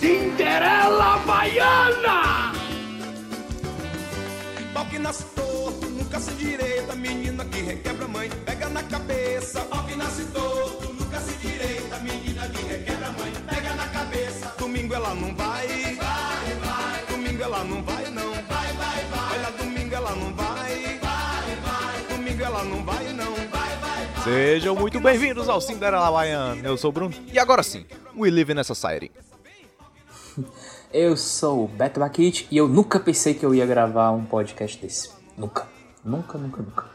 Cinderela Baiana! Pau que nasce torto, nunca se direita, menina que requebra mãe, pega na cabeça. Pau que nasce torto, nunca se direita, menina que requebra mãe, pega na cabeça. Domingo ela não vai, vai, vai. Domingo ela não vai não, vai, vai, vai. Olha, domingo ela não vai, vai, vai. Domingo ela não vai não, vai, vai, vai. Sejam muito bem-vindos ao Cinderela Baiana. Eu sou o Bruno. E agora sim, We Live in a Society. Eu sou o Beto Bakit e eu nunca pensei que eu ia gravar um podcast desse. Nunca. Nunca, nunca, nunca.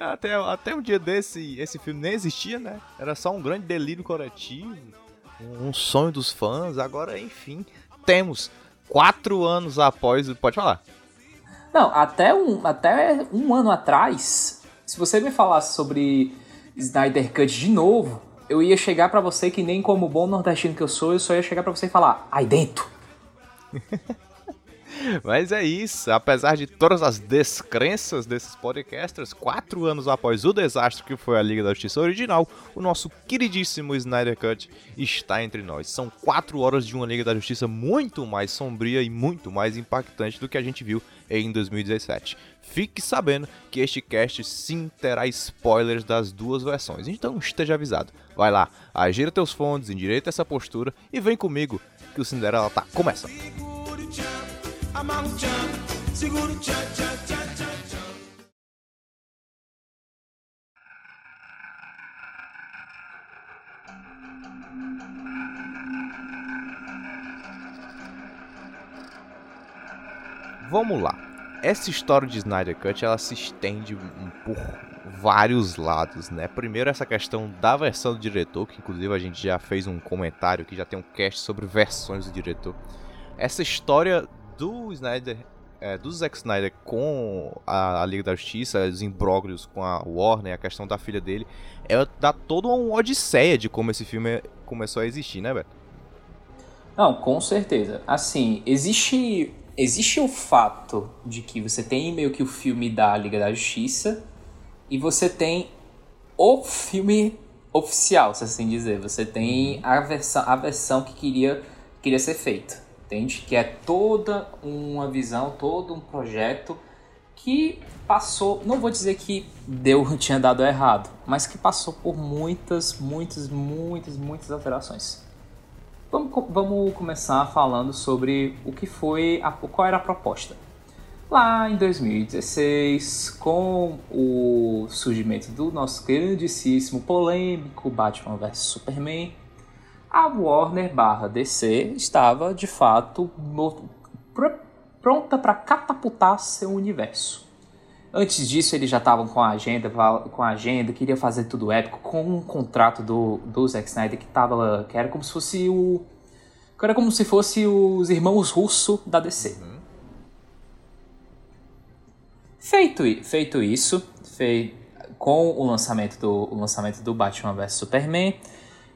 Até, até um dia desse, esse filme nem existia, né? Era só um grande delírio coletivo, um sonho dos fãs. Agora, enfim, temos quatro anos após. Pode falar. Não, até um, até um ano atrás, se você me falasse sobre Snyder Cut de novo, eu ia chegar pra você que nem como bom nordestino que eu sou, eu só ia chegar pra você e falar, aí dentro. Mas é isso, apesar de todas as descrenças desses podcasters, quatro anos após o desastre que foi a Liga da Justiça original, o nosso queridíssimo Snyder Cut está entre nós. São quatro horas de uma Liga da Justiça muito mais sombria e muito mais impactante do que a gente viu em 2017. Fique sabendo que este cast sim terá spoilers das duas versões, então esteja avisado. Vai lá, agira teus fones, endireita essa postura e vem comigo que o Cinderela tá começando. Segura Vamos lá. Essa história de Snyder Cut ela se estende por vários lados, né? Primeiro essa questão da versão do diretor, que inclusive a gente já fez um comentário, que já tem um cast sobre versões do diretor. Essa história do Snyder, é, do Zack Snyder com a, a Liga da Justiça, os imbróglios com a Warner, a questão da filha dele, é dá toda uma odisseia de como esse filme começou a existir, né, Beto? Não, com certeza. Assim, existe existe o fato de que você tem meio que o filme da Liga da Justiça e você tem o filme oficial, se assim dizer. Você tem a versão, a versão que queria, queria ser feita, entende? Que é toda uma visão, todo um projeto que passou, não vou dizer que deu, tinha dado errado, mas que passou por muitas, muitas, muitas, muitas alterações. Vamos, vamos começar falando sobre o que foi, a, qual era a proposta. Lá em 2016, com o surgimento do nosso grandíssimo, polêmico Batman vs Superman, a Warner barra DC estava de fato pronta para catapultar seu universo. Antes disso, eles já estavam com a agenda, com a agenda, queria fazer tudo épico, com um contrato do, do Zack Snyder que tava, que era como se fosse o que era como se fosse os irmãos Russo da DC. Feito, i- feito isso, fei, com o lançamento do o lançamento do Batman vs Superman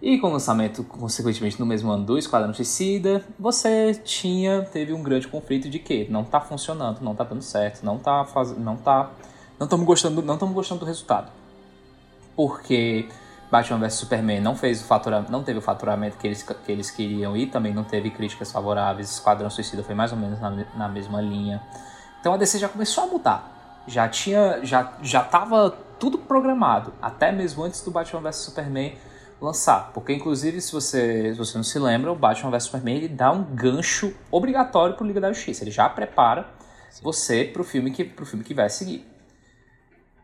e com o lançamento consequentemente no mesmo ano do Esquadrão Suicida, você tinha teve um grande conflito de que não tá funcionando, não tá dando certo, não tá faz, não tá não estamos gostando, não estamos gostando do resultado. Porque Batman vs Superman não fez o faturamento, não teve o faturamento que eles, que eles queriam e também não teve críticas favoráveis. Esquadrão Suicida foi mais ou menos na, na mesma linha. Então a DC já começou a mudar. Já tinha, já já estava tudo programado, até mesmo antes do Batman vs Superman lançar, porque inclusive se você, se você não se lembra, o Batman vs Superman ele dá um gancho obrigatório pro Liga da Justiça, ele já prepara você pro filme que pro filme que vai seguir.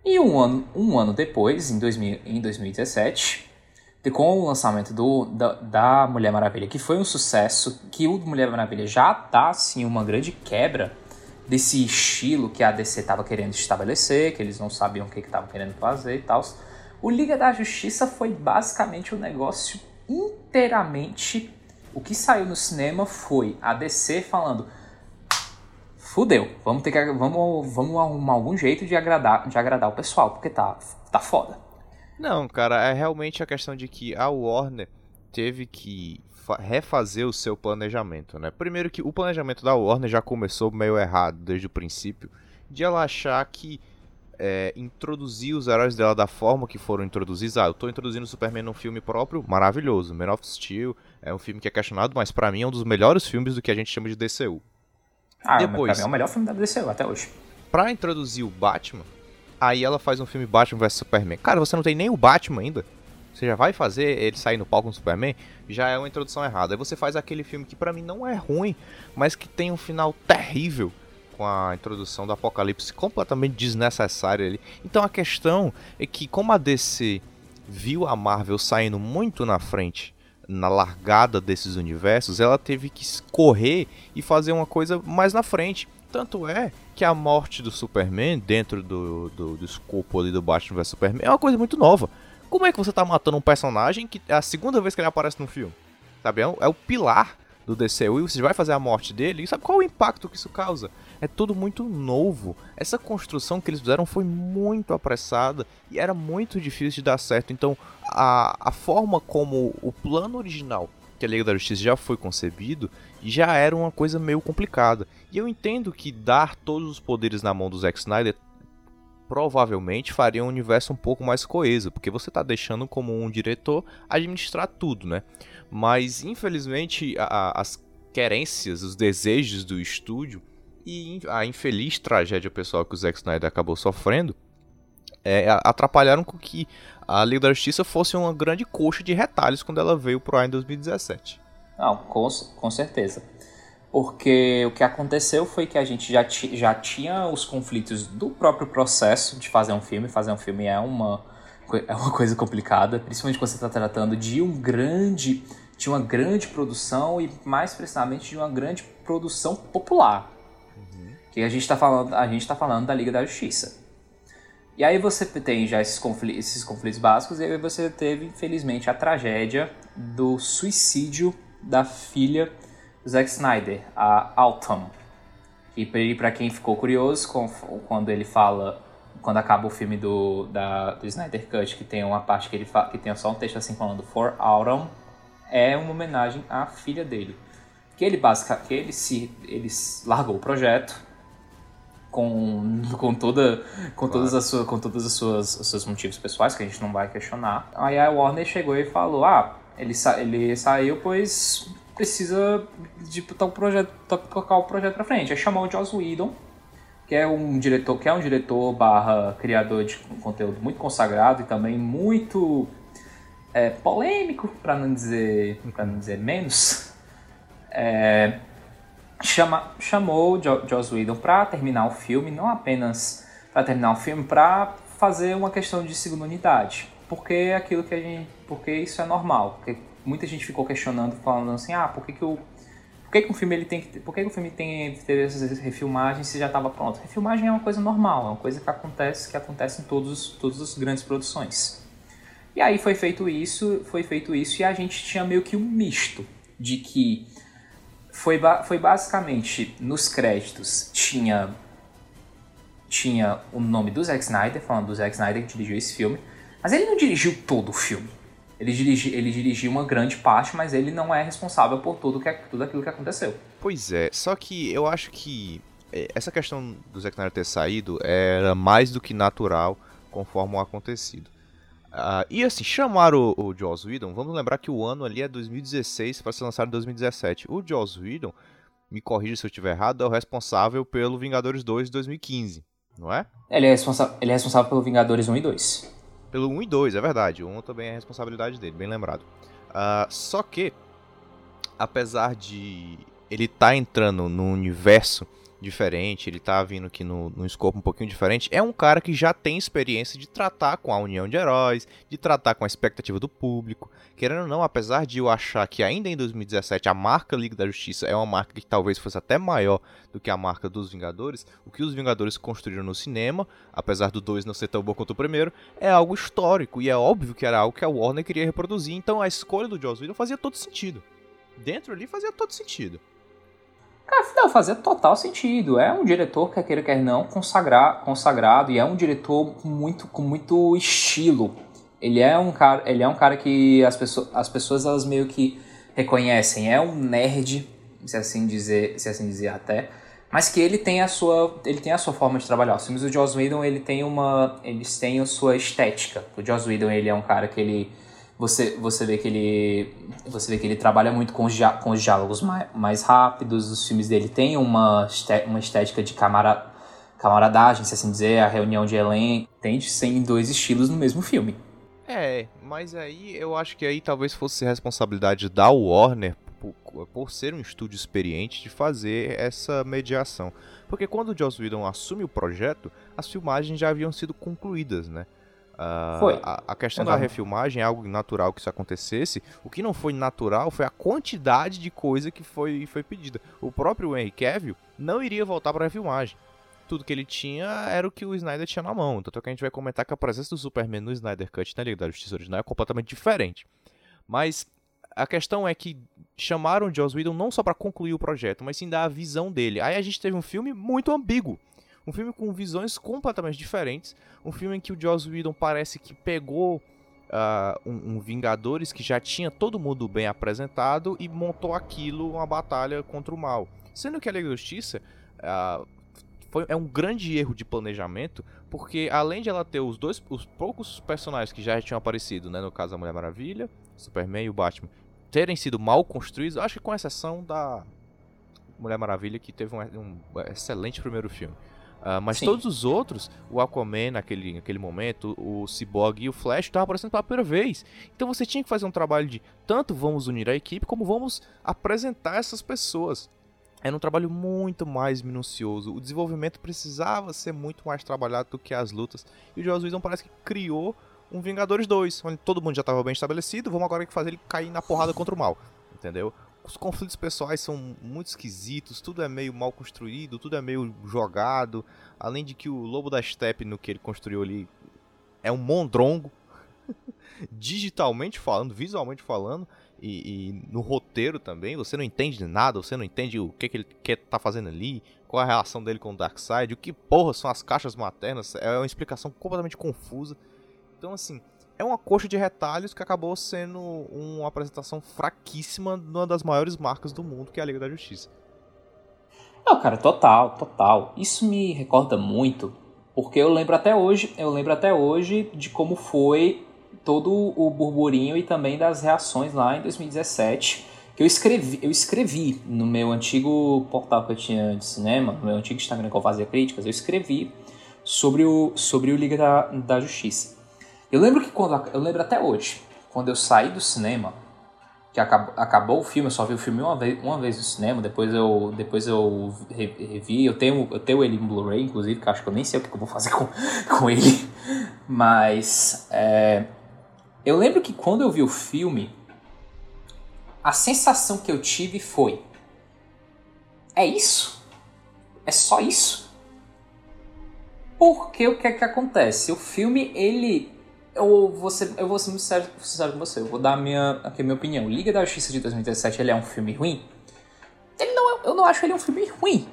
E um ano, um ano depois, em, 2000, em 2017, de- com o lançamento do, da, da Mulher Maravilha, que foi um sucesso, que o Mulher Maravilha já dá assim, uma grande quebra desse estilo que a DC estava querendo estabelecer, que eles não sabiam o que estavam querendo fazer e tal. O Liga da Justiça foi basicamente um negócio inteiramente. O que saiu no cinema foi a DC falando: fudeu, vamos ter que vamos, vamos arrumar algum jeito de agradar, de agradar o pessoal, porque tá, tá foda. Não, cara, é realmente a questão de que a Warner teve que fa- refazer o seu planejamento, né? Primeiro que o planejamento da Warner já começou meio errado desde o princípio, de ela achar que é, introduzir os heróis dela da forma que foram introduzidos. Ah, eu tô introduzindo o Superman num filme próprio, maravilhoso. Man of Steel é um filme que é questionado, mas para mim é um dos melhores filmes do que a gente chama de DCU. Ah, Depois, é o melhor filme da DCU até hoje. Pra introduzir o Batman, aí ela faz um filme Batman vs Superman. Cara, você não tem nem o Batman ainda. Você já vai fazer ele sair no palco com o Superman? Já é uma introdução errada. Aí você faz aquele filme que para mim não é ruim, mas que tem um final terrível com a introdução do Apocalipse completamente desnecessária ali. Então a questão é que como a DC viu a Marvel saindo muito na frente na largada desses universos, ela teve que correr e fazer uma coisa mais na frente. Tanto é que a morte do Superman dentro do, do, do escopo ali do Batman vs Superman é uma coisa muito nova. Como é que você tá matando um personagem que é a segunda vez que ele aparece no filme? Sabe? É, é o pilar do DCU você vai fazer a morte dele. E sabe qual é o impacto que isso causa? É tudo muito novo. Essa construção que eles fizeram foi muito apressada e era muito difícil de dar certo. Então, a, a forma como o plano original que a Liga da Justiça já foi concebido já era uma coisa meio complicada. E eu entendo que dar todos os poderes na mão do Zack Snyder provavelmente faria um universo um pouco mais coeso, porque você está deixando como um diretor administrar tudo, né? Mas infelizmente a, as querências, os desejos do estúdio e a infeliz tragédia pessoal que o Zack Snyder acabou sofrendo é, atrapalharam com que a Liga da Justiça fosse uma grande coxa de retalhos quando ela veio pro ar em 2017. Não, com, com certeza porque o que aconteceu foi que a gente já, já tinha os conflitos do próprio processo de fazer um filme. Fazer um filme é uma, é uma coisa complicada, principalmente quando você está tratando de um grande de uma grande produção e mais precisamente de uma grande produção popular. Que a gente está falando, a gente está falando da Liga da Justiça. E aí você tem já esses conflitos, esses conflitos básicos e aí você teve infelizmente a tragédia do suicídio da filha Zack Snyder, a Autumn. E para quem ficou curioso, quando ele fala, quando acaba o filme do, da, do Snyder Cut, que tem uma parte que ele que tem só um texto assim falando For Autumn, é uma homenagem à filha dele. Que ele basicamente, ele se, ele largou o projeto com, com toda com claro. todas as suas com todas as suas os seus motivos pessoais que a gente não vai questionar. Aí a Warner chegou e falou: "Ah, ele, sa ele saiu pois precisa de tal projeto, tocar o projeto para frente. Aí chamou o Joss Whedon, que é um diretor, que é um diretor barra criador de conteúdo muito consagrado e também muito é, polêmico, para não dizer para não dizer menos. É, chama, chamou Joss Whedon para terminar o filme, não apenas para terminar o filme, para fazer uma questão de segunda unidade, porque é aquilo que a gente, porque isso é normal, porque muita gente ficou questionando, falando assim, ah, por que, que o por que, que o filme ele tem que por que, que o filme tem ter essas refilmagens se já estava pronto? Refilmagem é uma coisa normal, é uma coisa que acontece que acontece em todos todas as grandes produções. E aí foi feito isso, foi feito isso e a gente tinha meio que um misto de que foi, foi basicamente nos créditos tinha tinha o nome do Zack Snyder, falando do Zack Snyder que dirigiu esse filme, mas ele não dirigiu todo o filme. Ele, ele dirigiu uma grande parte, mas ele não é responsável por tudo, que, tudo aquilo que aconteceu. Pois é, só que eu acho que é, essa questão do Zack Snyder ter saído era mais do que natural conforme o acontecido. Uh, e assim, chamaram o, o Joss Whedon, vamos lembrar que o ano ali é 2016 para ser lançado em 2017. O Joss Whedon, me corrija se eu estiver errado, é o responsável pelo Vingadores 2 de 2015, não é? Ele é, responsa ele é responsável pelo Vingadores 1 e 2. Pelo 1 e 2, é verdade. O 1 também é responsabilidade dele, bem lembrado. Uh, só que, apesar de ele estar tá entrando num universo diferente, ele tá vindo aqui no, num escopo um pouquinho diferente, é um cara que já tem experiência de tratar com a união de heróis, de tratar com a expectativa do público. Querendo ou não, apesar de eu achar que ainda em 2017 a marca Liga da Justiça é uma marca que talvez fosse até maior do que a marca dos Vingadores, o que os Vingadores construíram no cinema, apesar do 2 não ser tão bom quanto o primeiro, é algo histórico e é óbvio que era algo que a Warner queria reproduzir, então a escolha do Joss Whedon fazia todo sentido. Dentro ali fazia todo sentido. Cara, não, fazia total sentido. É um diretor, quer queira, quer não, consagrar, consagrado e é um diretor muito, com muito estilo. Ele é um cara, ele é um cara que as pessoas, as pessoas elas meio que reconhecem. É um nerd, se assim dizer, se assim dizer até. mas que ele tem a sua ele tem a sua forma de trabalhar. Os filmes do Joss Whedon, ele tem uma eles têm a sua estética. O Joss Whedon, ele é um cara que ele você você vê que ele você vê que ele trabalha muito com os, com os diálogos mais, mais rápidos. Os filmes dele têm uma uma estética de camara, camaradagem, se assim dizer, a reunião de elenco. Tem de ser em dois estilos no mesmo filme. É, mas aí eu acho que aí talvez fosse responsabilidade da Warner por, por, ser um estúdio experiente de fazer essa mediação. Porque quando o Joss Whedon assume o projeto, as filmagens já haviam sido concluídas, né? Uh, foi. A, a questão da refilmagem é algo natural que isso acontecesse. O que não foi natural foi a quantidade de coisa que foi, foi pedida. O próprio Henry Cavill não iria voltar para a refilmagem. Tudo que ele tinha era o que o Snyder tinha na mão. Tanto é que a gente vai comentar que a presença do Superman no Snyder Cut na Liga da Justiça original é completamente diferente. Mas a questão é que chamaram Joss Whedon não só para concluir o projeto, mas sim dar a visão dele. Aí a gente teve um filme muito ambíguo. Um filme com visões completamente diferentes. Um filme em que o Joss Whedon parece que pegou uh, um, um, Vingadores que já tinha todo mundo bem apresentado e montou aquilo uma batalha contra o mal. Sendo que a Liga da Justiça uh, foi, é um grande erro de planejamento, porque além de ela ter os dois, os poucos personagens que já tinham aparecido, né, no caso a Mulher Maravilha, Superman e o Batman, terem sido mal construídos, acho que com exceção da Mulher Maravilha, que teve um, um excelente primeiro filme. Uh, mas Sim. todos os outros, o Aquaman naquele, naquele momento, o Cyborg e o Flash estavam aparecendo pela primeira vez. Então você tinha que fazer um trabalho de tanto vamos unir a equipe, como vamos apresentar essas pessoas. Era um trabalho muito mais minucioso. O desenvolvimento precisava ser muito mais trabalhado do que as lutas. E o Joss Whedon parece que criou um Vingadores 2, onde todo mundo já estava bem estabelecido, vamos agora fazer ele cair na porrada contra o mal, entendeu? Os conflitos pessoais são muito esquisitos, tudo é meio mal construído, tudo é meio jogado, além de que o Lobo da Steppe no que ele construiu ali é um mondrongo, digitalmente falando, visualmente falando, e, e, no roteiro também, você não entende nada, você não entende o que, que ele quer tá fazendo ali, qual é a relação dele com o Darkseid, o que porra são as caixas maternas, é uma explicação completamente confusa. Então, assim, é uma coxa de retalhos que acabou sendo uma apresentação fraquíssima numa das maiores marcas do mundo, que é a Liga da Justiça. Não, cara, total, total. Isso me recorda muito, porque eu lembro até hoje, eu lembro até hoje de como foi todo o burburinho e também das reações lá em 2017, que eu escrevi, eu escrevi no meu antigo portal que eu tinha de cinema, no meu antigo Instagram que eu fazia críticas, eu escrevi sobre o, sobre o Liga da, da Justiça. Eu lembro que quando. Eu lembro até hoje, quando eu saí do cinema, que acabou, acabou o filme, eu só vi o filme uma vez, uma vez no cinema, depois eu, depois eu revi, eu tenho, eu tenho ele em Blu-ray, inclusive, que acho que eu nem sei o que eu vou fazer com, com ele. Mas é, eu lembro que quando eu vi o filme, a sensação que eu tive foi: é isso? É só isso? Porque o que é que acontece? O filme, ele eu vou ser, eu vou ser muito sincero, sincero com você. Eu vou dar a minha, aqui a minha opinião. Liga da Justiça de 2017 ele é um filme ruim? Ele não, é, eu não acho ele um filme ruim.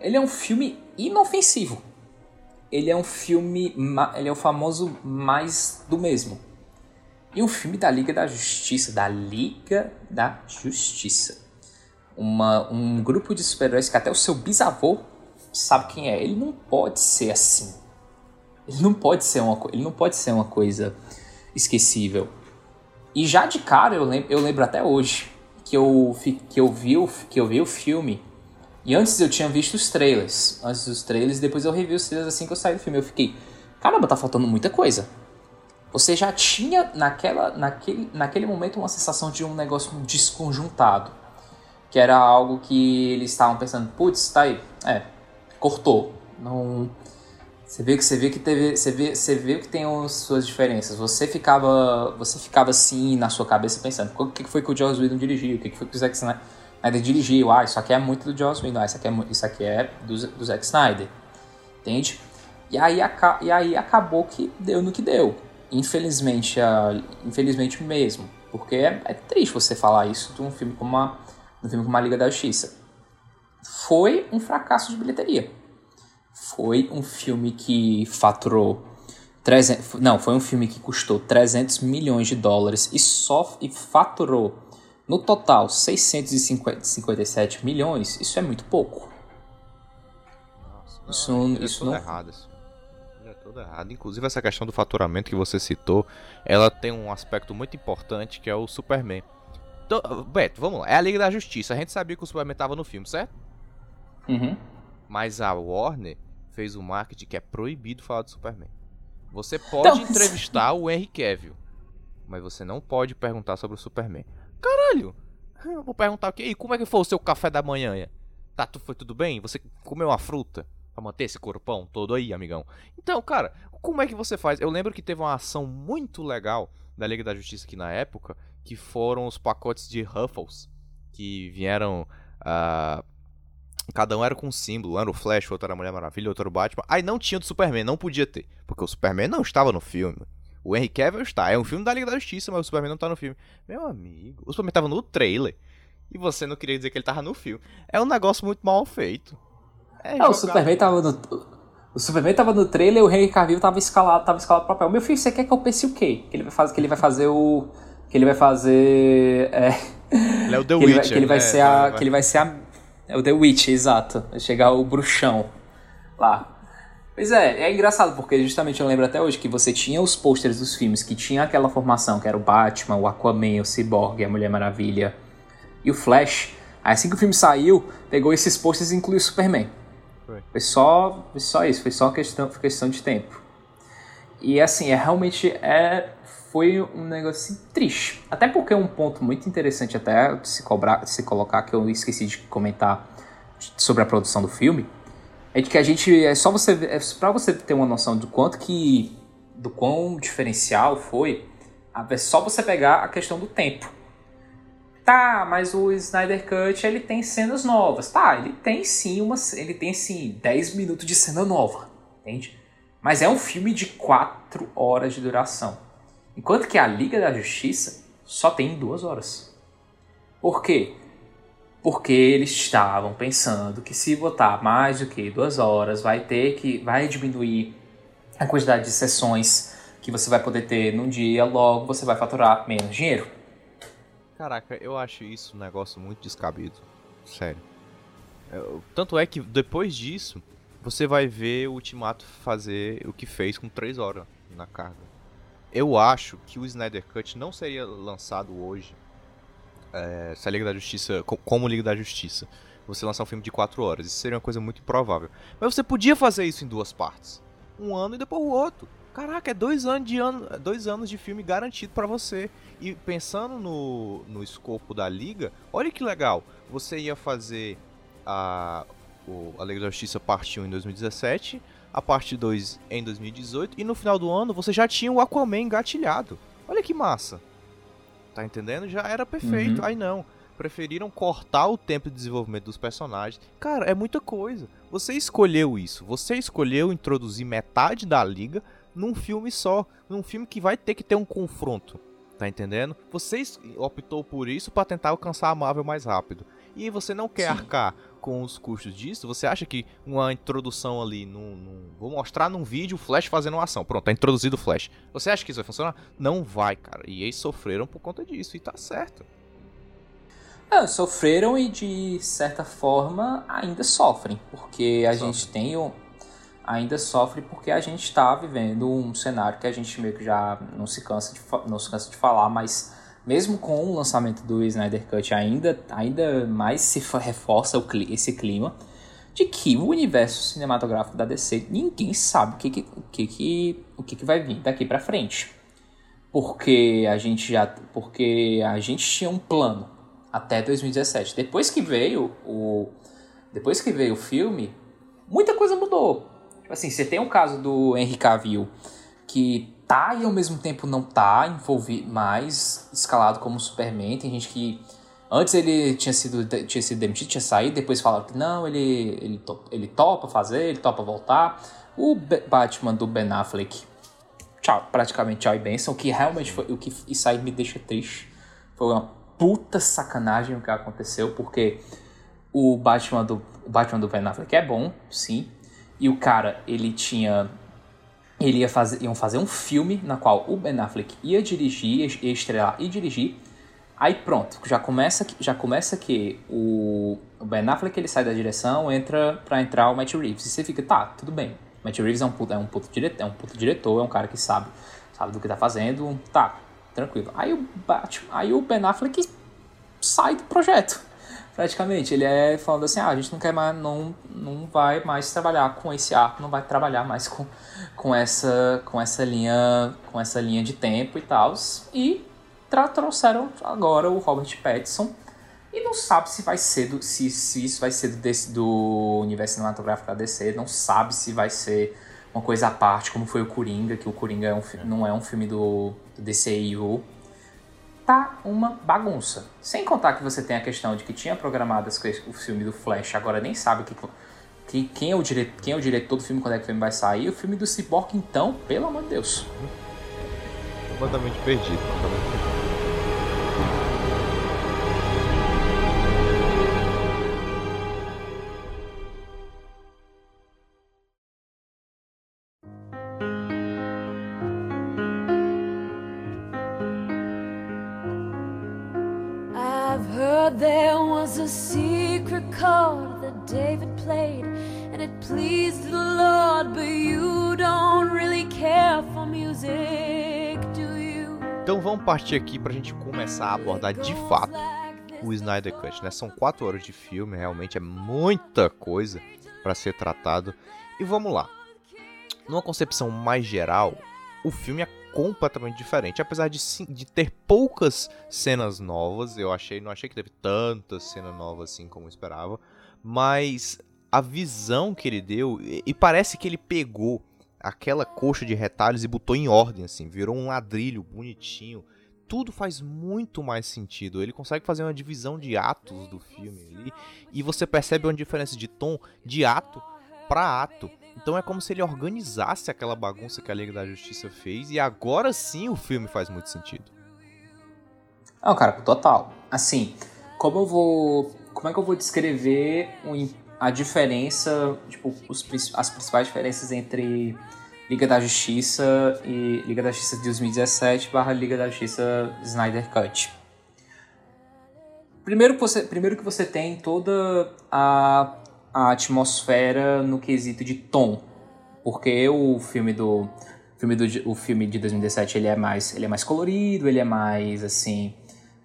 Ele é um filme inofensivo. Ele é um filme. Ele é o famoso mais do mesmo. E um filme da Liga da Justiça. Da Liga da Justiça. Uma, um grupo de super-heróis que até o seu bisavô sabe quem é. Ele não pode ser assim. Ele não pode ser uma, ele não pode ser uma coisa esquecível. E já de cara eu lembro, eu lembro até hoje que eu, que, eu vi o, que eu vi o filme. E antes eu tinha visto os trailers. Antes dos trailers, depois eu revi os trailers assim que eu saí do filme. Eu fiquei, caramba, tá faltando muita coisa. Você já tinha naquela, naquele, naquele momento uma sensação de um negócio desconjuntado. Que era algo que eles estavam pensando, putz, tá aí. É, cortou. Não, você vê que você vê que teve, você vê, você vê que tem as suas diferenças. Você ficava, você ficava assim na sua cabeça pensando, o que foi que o Joss Whedon dirigiu? O que foi que o Zack Snyder dirigiu? Ah, isso aqui é muito do Joss Whedon, ah, isso aqui é, isso aqui é do, do Zack Snyder. Entende? E aí, e aí acabou que deu no que deu. Infelizmente, uh, infelizmente mesmo. Porque é, é, triste você falar isso de um filme como uma, um filme como a Liga da Justiça. Foi um fracasso de bilheteria foi um filme que faturou 300, não, foi um filme que custou 300 milhões de dólares e só e faturou no total 657 milhões. Isso é muito pouco. Isso, é isso tudo não. errado. Isso. É tudo errado. Inclusive essa questão do faturamento que você citou, ela tem um aspecto muito importante que é o Superman. Então, Beto, vamos lá. É a Liga da Justiça. A gente sabia que o Superman tava no filme, certo? Uhum. Mas a Warner fez um marketing que é proibido falar do Superman. Você pode Não, entrevistar o Henry Cavill, mas você não pode perguntar sobre o Superman. Caralho! Eu vou perguntar o quê? E como é que foi o seu café da manhã? Tá, tu foi tudo bem? Você comeu uma fruta? Pra manter esse corpão todo aí, amigão. Então, cara, como é que você faz? Eu lembro que teve uma ação muito legal da Liga da Justiça aqui na época, que foram os pacotes de Ruffles, que vieram. ah, cada um era com um símbolo. Um era o Flash, o outro era a Mulher Maravilha, outro era o Batman. Aí não tinha do Superman, não podia ter. Porque o Superman não estava no filme. O Henry Cavill está. É um filme da Liga da Justiça, mas o Superman não tá no filme. Meu amigo, o Superman tava no trailer. E você não queria dizer que ele tava no filme. É um negócio muito mal feito. É É, o Superman tava no. O Superman tava no trailer e o Henry Cavill tava escalado, tava escalado pro papel. Meu filho, você quer que eu pense o quê? Que ele vai fazer, que ele vai fazer o. Que ele vai fazer. É, Ele é o The que, ele vai, Witcher. que ele vai né? ser a. Que ele vai ser a. É o The Witch, exato. Vai chegar o bruxão lá. Pois é, é engraçado, porque justamente eu lembro até hoje que você tinha os posters dos filmes que tinha aquela formação, que era o Batman, o Aquaman, o Cyborg, a Mulher Maravilha e o Flash. Aí assim que o filme saiu, pegou esses posters e incluiu o Superman. Foi. Foi só, foi só isso, foi só questão, questão de tempo. E assim, é realmente é foi um negócio assim, triste. Até porque um ponto muito interessante até se cobrar, se colocar que eu esqueci de comentar sobre a produção do filme, é de que a gente é só você é para você ter uma noção do quanto que do quão diferencial foi, é só você pegar a questão do tempo. Tá, mas o Snyder Cut ele tem cenas novas. Tá, ele tem sim uma, ele tem sim 10 minutos de cena nova, entende? Mas é um filme de 4 horas de duração. Enquanto que a Liga da Justiça só tem 2 horas. Por quê? Porque eles estavam pensando que se botar mais do que 2 horas, vai ter que vai diminuir a quantidade de sessões que você vai poder ter num dia, logo você vai faturar menos dinheiro. Caraca, eu acho isso um negócio muito descabido. Sério. Eu- tanto é que depois disso, você vai ver o Ultimato fazer o que fez com 3 horas na carga. Eu acho que o Snyder Cut não seria lançado hoje é, se a Liga da Justiça, co- como Liga da Justiça, você lançar um filme de 4 horas. Isso seria uma coisa muito improvável. Mas você podia fazer isso em duas partes. Um ano e depois o outro. Caraca, é dois anos de, ano, dois anos de filme garantido pra você. E pensando no, no escopo da Liga, olha que legal. Você ia fazer a, o, a Liga da Justiça parte 1 em 2017, a parte 2 em 2018, e no final do ano você já tinha o Aquaman engatilhado. Olha que massa. Tá entendendo? Já era perfeito. Uhum. Aí não. Preferiram cortar o tempo de desenvolvimento dos personagens. Cara, é muita coisa. Você escolheu isso. Você escolheu introduzir metade da liga num filme só. Num filme que vai ter que ter um confronto. Tá entendendo? Você optou por isso pra tentar alcançar a Marvel mais rápido. E você não quer Sim. arcar com os custos disso? Você acha que uma introdução ali num, num- Vou mostrar num vídeo o Flash fazendo uma ação. Pronto, tá introduzido o Flash. Você acha que isso vai funcionar? Não vai, cara. E eles sofreram por conta disso. E tá certo. Ah, sofreram e de certa forma ainda sofrem, porque a Sofrem. gente tem um. Ainda sofre porque a gente está vivendo um cenário que a gente meio que já não se cansa de, não se cansa de falar, mas mesmo com o lançamento do Snyder Cut ainda, ainda mais se reforça cli- esse clima de que o universo cinematográfico da DC ninguém sabe o que, que, o que, que, o que, que vai vir daqui pra frente. Porque a gente já. Porque a gente tinha um plano até 2017. Depois que veio o. Depois que veio o filme, muita coisa mudou. Tipo assim, você tem o caso do Henry Cavill, que tá e ao mesmo tempo não tá envolvido mais, escalado como Superman. Tem gente que. Antes ele tinha sido, tinha sido demitido, tinha saído, depois falaram que não, ele, ele, to- ele topa fazer, ele topa voltar. O Batman do Ben Affleck tchau, praticamente tchau e benção, o que realmente foi, o que isso aí me deixa triste. Foi uma puta sacanagem o que aconteceu, porque o Batman do, o Batman do Ben Affleck é bom, sim, e o cara, ele tinha ele ia fazer, iam fazer um filme na qual o Ben Affleck ia dirigir, ia estrelar e dirigir. Aí pronto, já começa já começa que o Ben Affleck ele sai da direção, entra pra entrar o Matt Reeves. E você fica, tá, tudo bem. Matt Reeves é um puto, é um puto, diretor, é um puto diretor, é um cara que sabe, sabe do que tá fazendo, tá, tranquilo. Aí o, Batman, aí o Ben Affleck sai do projeto, praticamente. Ele é falando assim, ah, a gente não quer mais, não, não vai mais trabalhar com esse arco, não vai trabalhar mais com, com, essa, com essa linha com essa linha de tempo e tal. E trouxeram agora o Robert Pattinson e não sabe se vai ser do, se, se isso vai ser do, desse, do universo cinematográfico da DC, não sabe se vai ser uma coisa à parte, como foi o Coringa, que o Coringa é um, não é um filme do, do DCEU. Tá uma bagunça. Sem contar que você tem a questão de que tinha programado o filme do Flash, agora nem sabe que, que, quem, é o dire, quem é o diretor do filme, quando é que o filme vai sair. O filme do Cyborg, então, pelo amor de Deus. Completamente perdido. Completamente perdido. Então vamos partir aqui para a gente começar a abordar de fato o Snyder Cut, né? São quatro horas de filme, realmente é muita coisa para ser tratado. E vamos lá. Numa concepção mais geral, o filme é completamente diferente, apesar de, de ter poucas cenas novas. Eu achei, não achei que teve tantas cenas novas assim como eu esperava, mas a visão que ele deu e, e parece que ele pegou aquela coxa de retalhos e botou em ordem, assim, virou um ladrilho bonitinho. Tudo faz muito mais sentido. Ele consegue fazer uma divisão de atos do filme ali e você percebe uma diferença de tom de ato para ato. Então é como se ele organizasse aquela bagunça que a Liga da Justiça fez e agora sim o filme faz muito sentido. Não, cara, total. Assim, como eu vou, como é que eu vou descrever a diferença, tipo, os, as principais diferenças entre Liga da Justiça e Liga da Justiça de 2017 barra Liga da Justiça Snyder Cut. Primeiro que você, primeiro que você tem toda a, a atmosfera no quesito de tom, porque o filme do filme do o filme de 2017 ele é mais ele é mais colorido, ele é mais assim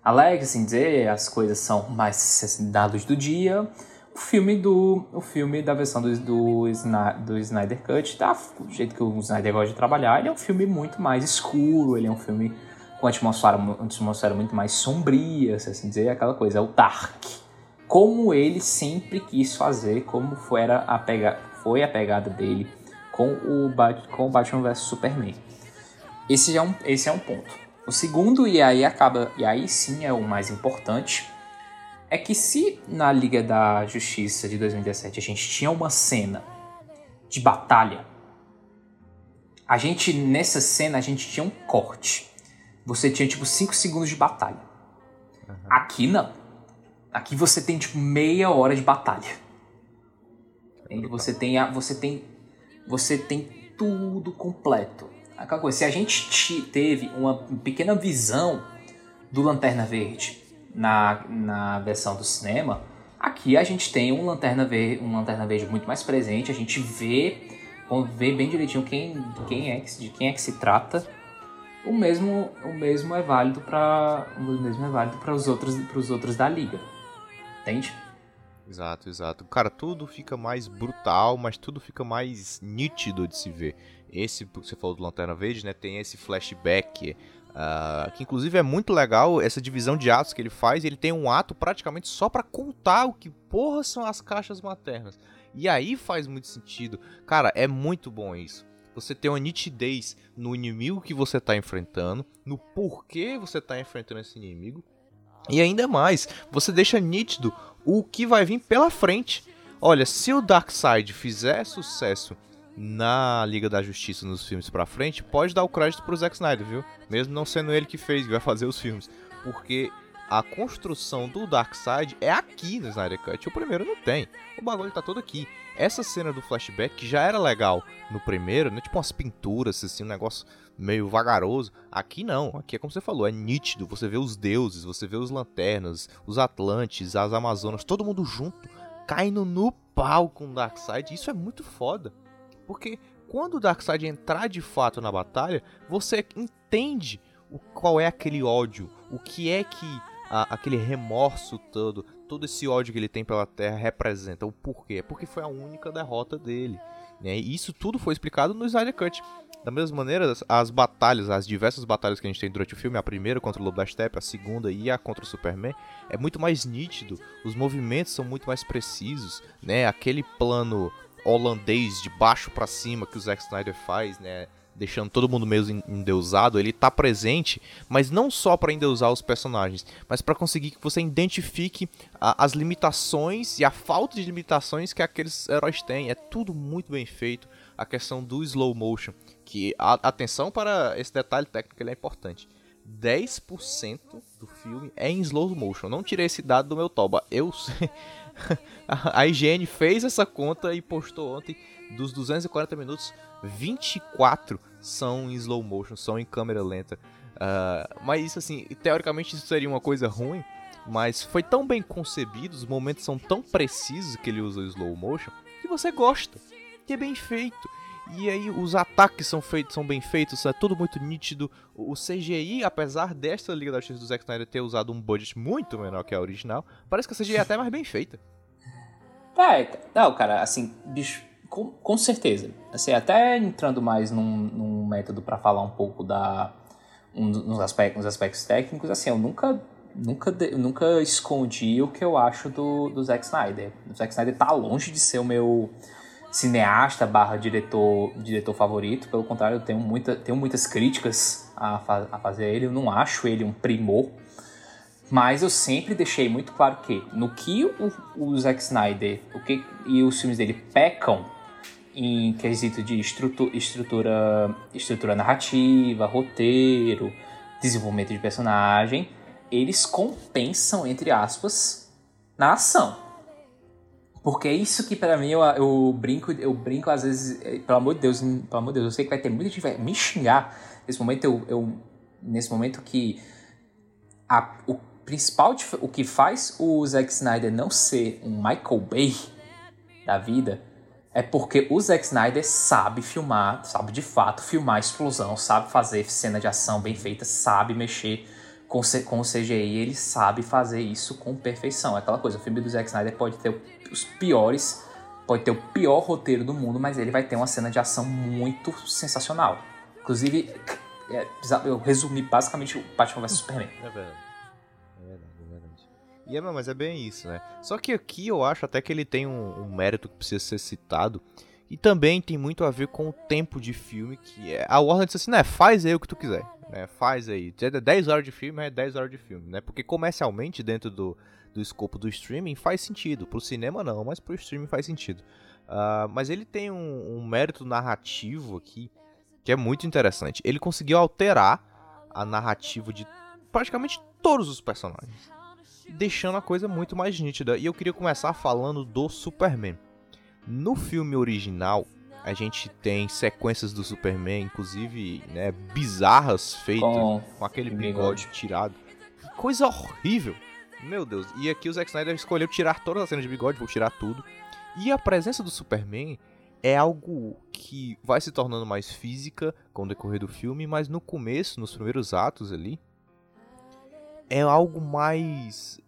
alegre, assim dizer, as coisas são mais assim, dados do dia o filme do o filme da versão do, do, do Snyder Cut, tá? Do jeito que o Snyder gosta de trabalhar, ele é um filme muito mais escuro, ele é um filme com atmosfera, atmosfera muito mais sombria, assim dizer, aquela coisa, é o dark. Como ele sempre quis fazer, como foi a, pega, foi a pegada dele com o, com o Batman vs Superman. Esse é, um, esse é um ponto. O segundo, e aí acaba, e aí sim é o mais importante, é que se na Liga da Justiça de 2017 a gente tinha uma cena de batalha, a gente nessa cena a gente tinha um corte. Você tinha tipo 5 segundos de batalha. Uhum. Aqui não. Aqui você tem tipo meia hora de batalha. Entende? Você tem a, você tem você tem tudo completo. Aquela coisa, se a gente teve uma pequena visão do Lanterna Verde na, na versão do cinema, aqui a gente tem um lanterna, verde, um lanterna verde muito mais presente, a gente vê, vê bem direitinho quem, quem é, de quem é que se trata. O mesmo, o mesmo é válido para o mesmo é válido para os outros para os outros da liga. Entende? Exato, exato. Cara, tudo fica mais brutal, mas tudo fica mais nítido de se ver. Esse, você falou do Lanterna Verde, né? Tem esse flashback Uh, que inclusive é muito legal essa divisão de atos que ele faz. Ele tem um ato praticamente só para contar o que porra são as caixas maternas. E aí faz muito sentido. Cara, é muito bom isso. Você tem uma nitidez no inimigo que você está enfrentando, no porquê você está enfrentando esse inimigo. E ainda mais, você deixa nítido o que vai vir pela frente. Olha, se o Darkseid fizer sucesso na Liga da Justiça nos filmes pra frente, pode dar o crédito pro Zack Snyder, viu? Mesmo não sendo ele que fez, vai fazer os filmes. Porque a construção do Darkseid é aqui no Snyder Cut. O primeiro não tem. O bagulho tá todo aqui. Essa cena do flashback, que já era legal no primeiro, né? Tipo umas pinturas, assim, um negócio meio vagaroso. Aqui não. Aqui é como você falou, é nítido. Você vê os deuses, você vê os lanternas, os Atlantes, as Amazonas, todo mundo junto, caindo no pau com o Darkseid. Isso é muito foda. Porque quando o Darkseid entrar de fato na batalha, você entende o, qual é aquele ódio, o que é que a, aquele remorso todo, todo esse ódio que ele tem pela Terra representa. O porquê? É porque foi a única derrota dele. Né? E isso tudo foi explicado no Snyder Cut. Da mesma maneira, as batalhas, as diversas batalhas que a gente tem durante o filme, a primeira contra o Lobo da Steppe, a segunda e a contra o Superman, é muito mais nítido, os movimentos são muito mais precisos, né? Aquele plano holandês de baixo para cima que o Zack Snyder faz, né? Deixando todo mundo meio endeusado, ele tá presente, mas não só para endeusar os personagens, mas para conseguir que você identifique a, as limitações e a falta de limitações que aqueles heróis têm. É tudo muito bem feito. A questão do slow motion, que a, atenção para esse detalhe técnico, ele é importante. 10% do filme é em slow motion. Não tirei esse dado do meu toba. Eu a IGN fez essa conta e postou ontem dos 240 minutos, 24 são em slow motion, são em câmera lenta. Uh, mas isso assim, teoricamente isso seria uma coisa ruim, mas foi tão bem concebido, os momentos são tão precisos que ele usa o slow motion, que você gosta, que é bem feito. E aí os ataques são feitos, são bem feitos, é tudo muito nítido. O CGI, apesar desta Liga da Justiça do Zack Snyder ter usado um budget muito menor que a original, parece que a CGI é até mais bem feita. É, não, cara, assim, bicho, com, com certeza. Assim, até entrando mais num, num método para falar um pouco da um, nos, aspectos, nos aspectos técnicos, assim, eu nunca nunca, nunca escondi o que eu acho do, do Zack Snyder. O Zack Snyder tá longe de ser o meu cineasta barra diretor, diretor favorito. Pelo contrário, eu tenho, muita, tenho muitas críticas a, fa a fazer ele. Eu não acho ele um primor. Mas eu sempre deixei muito claro que no que o, o Zack Snyder o que, e os filmes dele pecam em quesito de estrutura, estrutura, estrutura narrativa, roteiro, desenvolvimento de personagem, eles compensam, entre aspas, na ação. Porque é isso que para mim eu, eu, brinco, eu brinco às vezes, eh, pelo amor de Deus, pelo amor de Deus, eu sei que vai ter muita gente vai me xingar nesse momento, eu, eu nesse momento que a, o principal, o que faz o Zack Snyder não ser um Michael Bay da vida é porque o Zack Snyder sabe filmar, sabe de fato filmar explosão, sabe fazer cena de ação bem feita, sabe mexer com, com o CGI, ele sabe fazer isso com perfeição. É aquela coisa, o filme do Zack Snyder pode ter os piores, pode ter o pior roteiro do mundo, mas ele vai ter uma cena de ação muito sensacional. Inclusive, é, eu resumi basicamente o Batman vs Superman. É verdade. E é, mas é bem isso, né? Só que aqui eu acho até que ele tem um, um, mérito que precisa ser citado. E também tem muito a ver com o tempo de filme, que é. A Warner disse assim, né? Faz aí o que tu quiser. Né? Faz aí. 10 horas de filme é 10 horas de filme, né? Porque comercialmente, dentro do, do escopo do streaming, faz sentido. Pro cinema não, mas pro streaming faz sentido. Uh, mas ele tem um, um mérito narrativo aqui que é muito interessante. Ele conseguiu alterar a narrativa de praticamente todos os personagens deixando a coisa muito mais nítida. E eu queria começar falando do Superman. No filme original, a gente tem sequências do Superman, inclusive, né, bizarras feitas com, com aquele bigode, bigode tirado. Coisa horrível. Meu Deus. E aqui o Zack Snyder escolheu tirar todas as cenas de bigode, vou tirar tudo. E a presença do Superman é algo que vai se tornando mais física com o decorrer do filme, mas no começo, nos primeiros atos ali, é algo mais.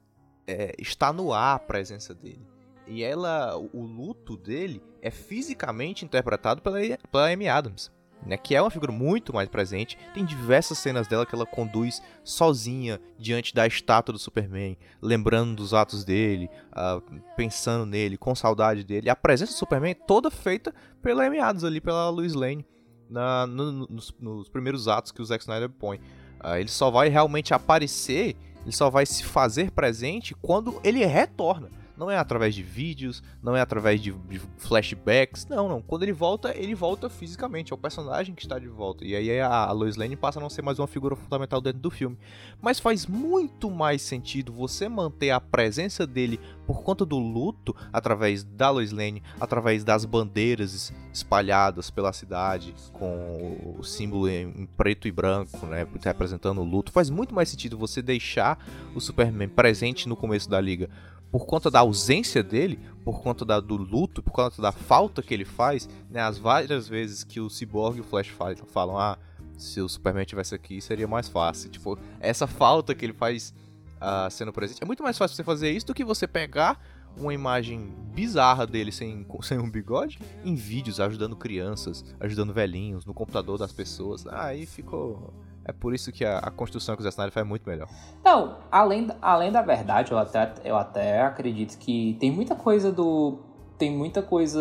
É, está no ar a presença dele. E ela, o luto dele é fisicamente interpretado pela, pela Amy Adams, né, que é uma figura muito mais presente. Tem diversas cenas dela que ela conduz sozinha diante da estátua do Superman, lembrando dos atos dele, uh, pensando nele, com saudade dele. A presença do Superman é toda feita pela Amy Adams ali, pela Lois Lane, na, no, nos, nos, primeiros atos que o Zack Snyder põe. Uh, ele só vai realmente aparecer, ele só vai se fazer presente quando ele retorna. Não é através de vídeos, não é através de, de, flashbacks, não, não. Quando ele volta, ele volta fisicamente, é o personagem que está de volta. E aí a Lois Lane passa a não ser mais uma figura fundamental dentro do filme. Mas faz muito mais sentido você manter a presença dele por conta do luto, através da Lois Lane, através das bandeiras espalhadas pela cidade, com o símbolo em preto e branco, né, representando o luto. Faz muito mais sentido você deixar o Superman presente no começo da liga por conta da ausência dele, por conta da, do luto, por conta da falta que ele faz, né, as várias vezes que o Cyborg e o Flash falam, ah, se o Superman tivesse aqui seria mais fácil. Tipo, essa falta que ele faz uh, sendo presente, é muito mais fácil você fazer isso do que você pegar uma imagem bizarra dele sem, sem um bigode em vídeos ajudando crianças, ajudando velhinhos, no computador das pessoas. Aí ficou é por isso que a, a construção que o Zack Snyder faz é muito melhor. Então, além, além da verdade, eu até, eu até acredito que tem muita coisa do. Tem muita coisa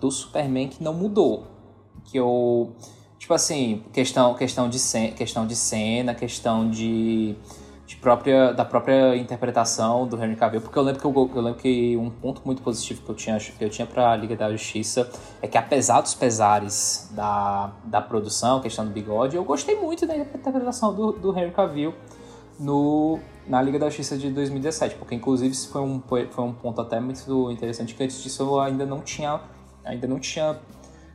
do Superman que não mudou. Que eu. Tipo assim, questão, questão, de, questão de cena, questão de de própria, da própria interpretação do Henry Cavill, porque eu lembro que, eu, eu lembro que um ponto muito positivo que eu tinha, tinha para a Liga da Justiça é que apesar dos pesares da, da produção, questão do bigode, eu gostei muito da interpretação do, do Henry Cavill no, na Liga da Justiça de 2017, porque inclusive isso foi um, foi um ponto até muito interessante, que antes disso eu ainda não tinha, ainda não tinha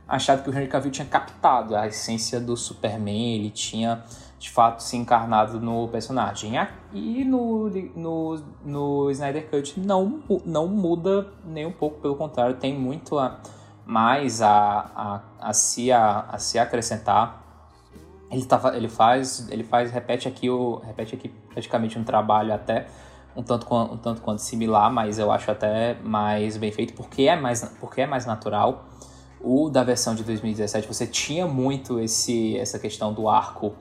achado que o Henry Cavill tinha captado a essência do Superman, ele tinha de fato se encarnado no personagem. E no, no, no Snyder Cut não, não muda nem um pouco, pelo contrário, tem muito a, mais a, a, a, se, a, a se acrescentar. Ele, tá, ele faz, ele faz, repete aqui, o, repete aqui praticamente um trabalho até um tanto, um tanto quanto similar, mas eu acho até mais bem feito porque é mais, porque é mais natural. O da versão de 2017 você tinha muito esse, essa questão do arco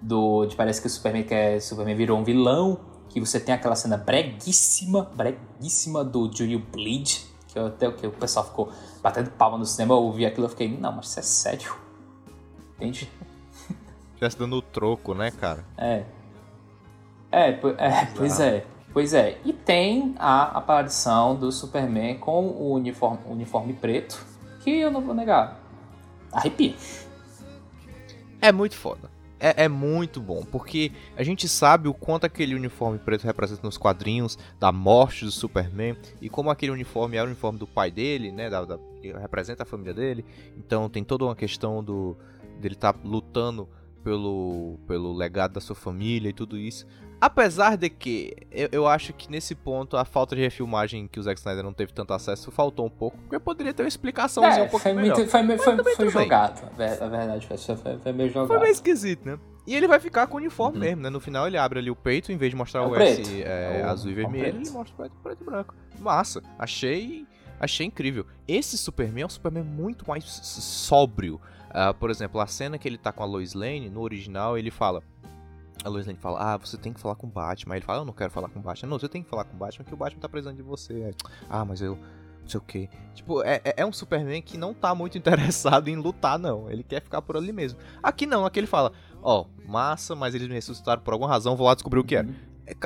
do de parece que o Superman que é, Superman virou um vilão, que você tem aquela cena breguíssima, breguíssima do Julius Bleed, que até que o pessoal ficou batendo palma no cinema, eu ouvi aquilo e fiquei, não, mas isso é sério. Entende? Já se dando o troco, né, cara? É. É, é pois é. Pois é. E tem a aparição do Superman com o uniforme, uniforme preto, que eu não vou negar. Arrepia. É muito foda é, é, muito bom, porque a gente sabe o quanto aquele uniforme preto representa nos quadrinhos da morte do Superman e como aquele uniforme é o uniforme do pai dele, né, da, da, representa a família dele. Então tem toda uma questão do dele estar tá lutando pelo, pelo legado da sua família e tudo isso. Apesar de que eu, eu, acho que nesse ponto a falta de refilmagem que o Zack Snyder não teve tanto acesso faltou um pouco, porque poderia ter uma explicação é, um pouco foi melhor. Muito, foi, foi, foi, foi jogado, a verdade, foi, foi meio jogado. Foi meio esquisito, né? E ele vai ficar com o uniforme uhum. mesmo, né? No final ele abre ali o peito, em vez de mostrar é o, o S é, é o, azul e vermelho, ele mostra o preto, preto e branco. Massa. Achei, achei incrível. Esse Superman é um Superman muito mais sóbrio. Uh, por exemplo, a cena que ele tá com a Lois Lane, no original, ele fala a Lois Lane fala, ah, você tem que falar com o Batman. Aí ele fala, eu não quero falar com o Batman. Não, você tem que falar com o Batman, que o Batman tá precisando de você. ah, mas eu não sei o que. Tipo, é, é, é um Superman que não tá muito interessado em lutar, não. Ele quer ficar por ali mesmo. Aqui não, aqui ele fala, ó, oh, massa, mas eles me ressuscitaram por alguma razão, vou lá descobrir o que era.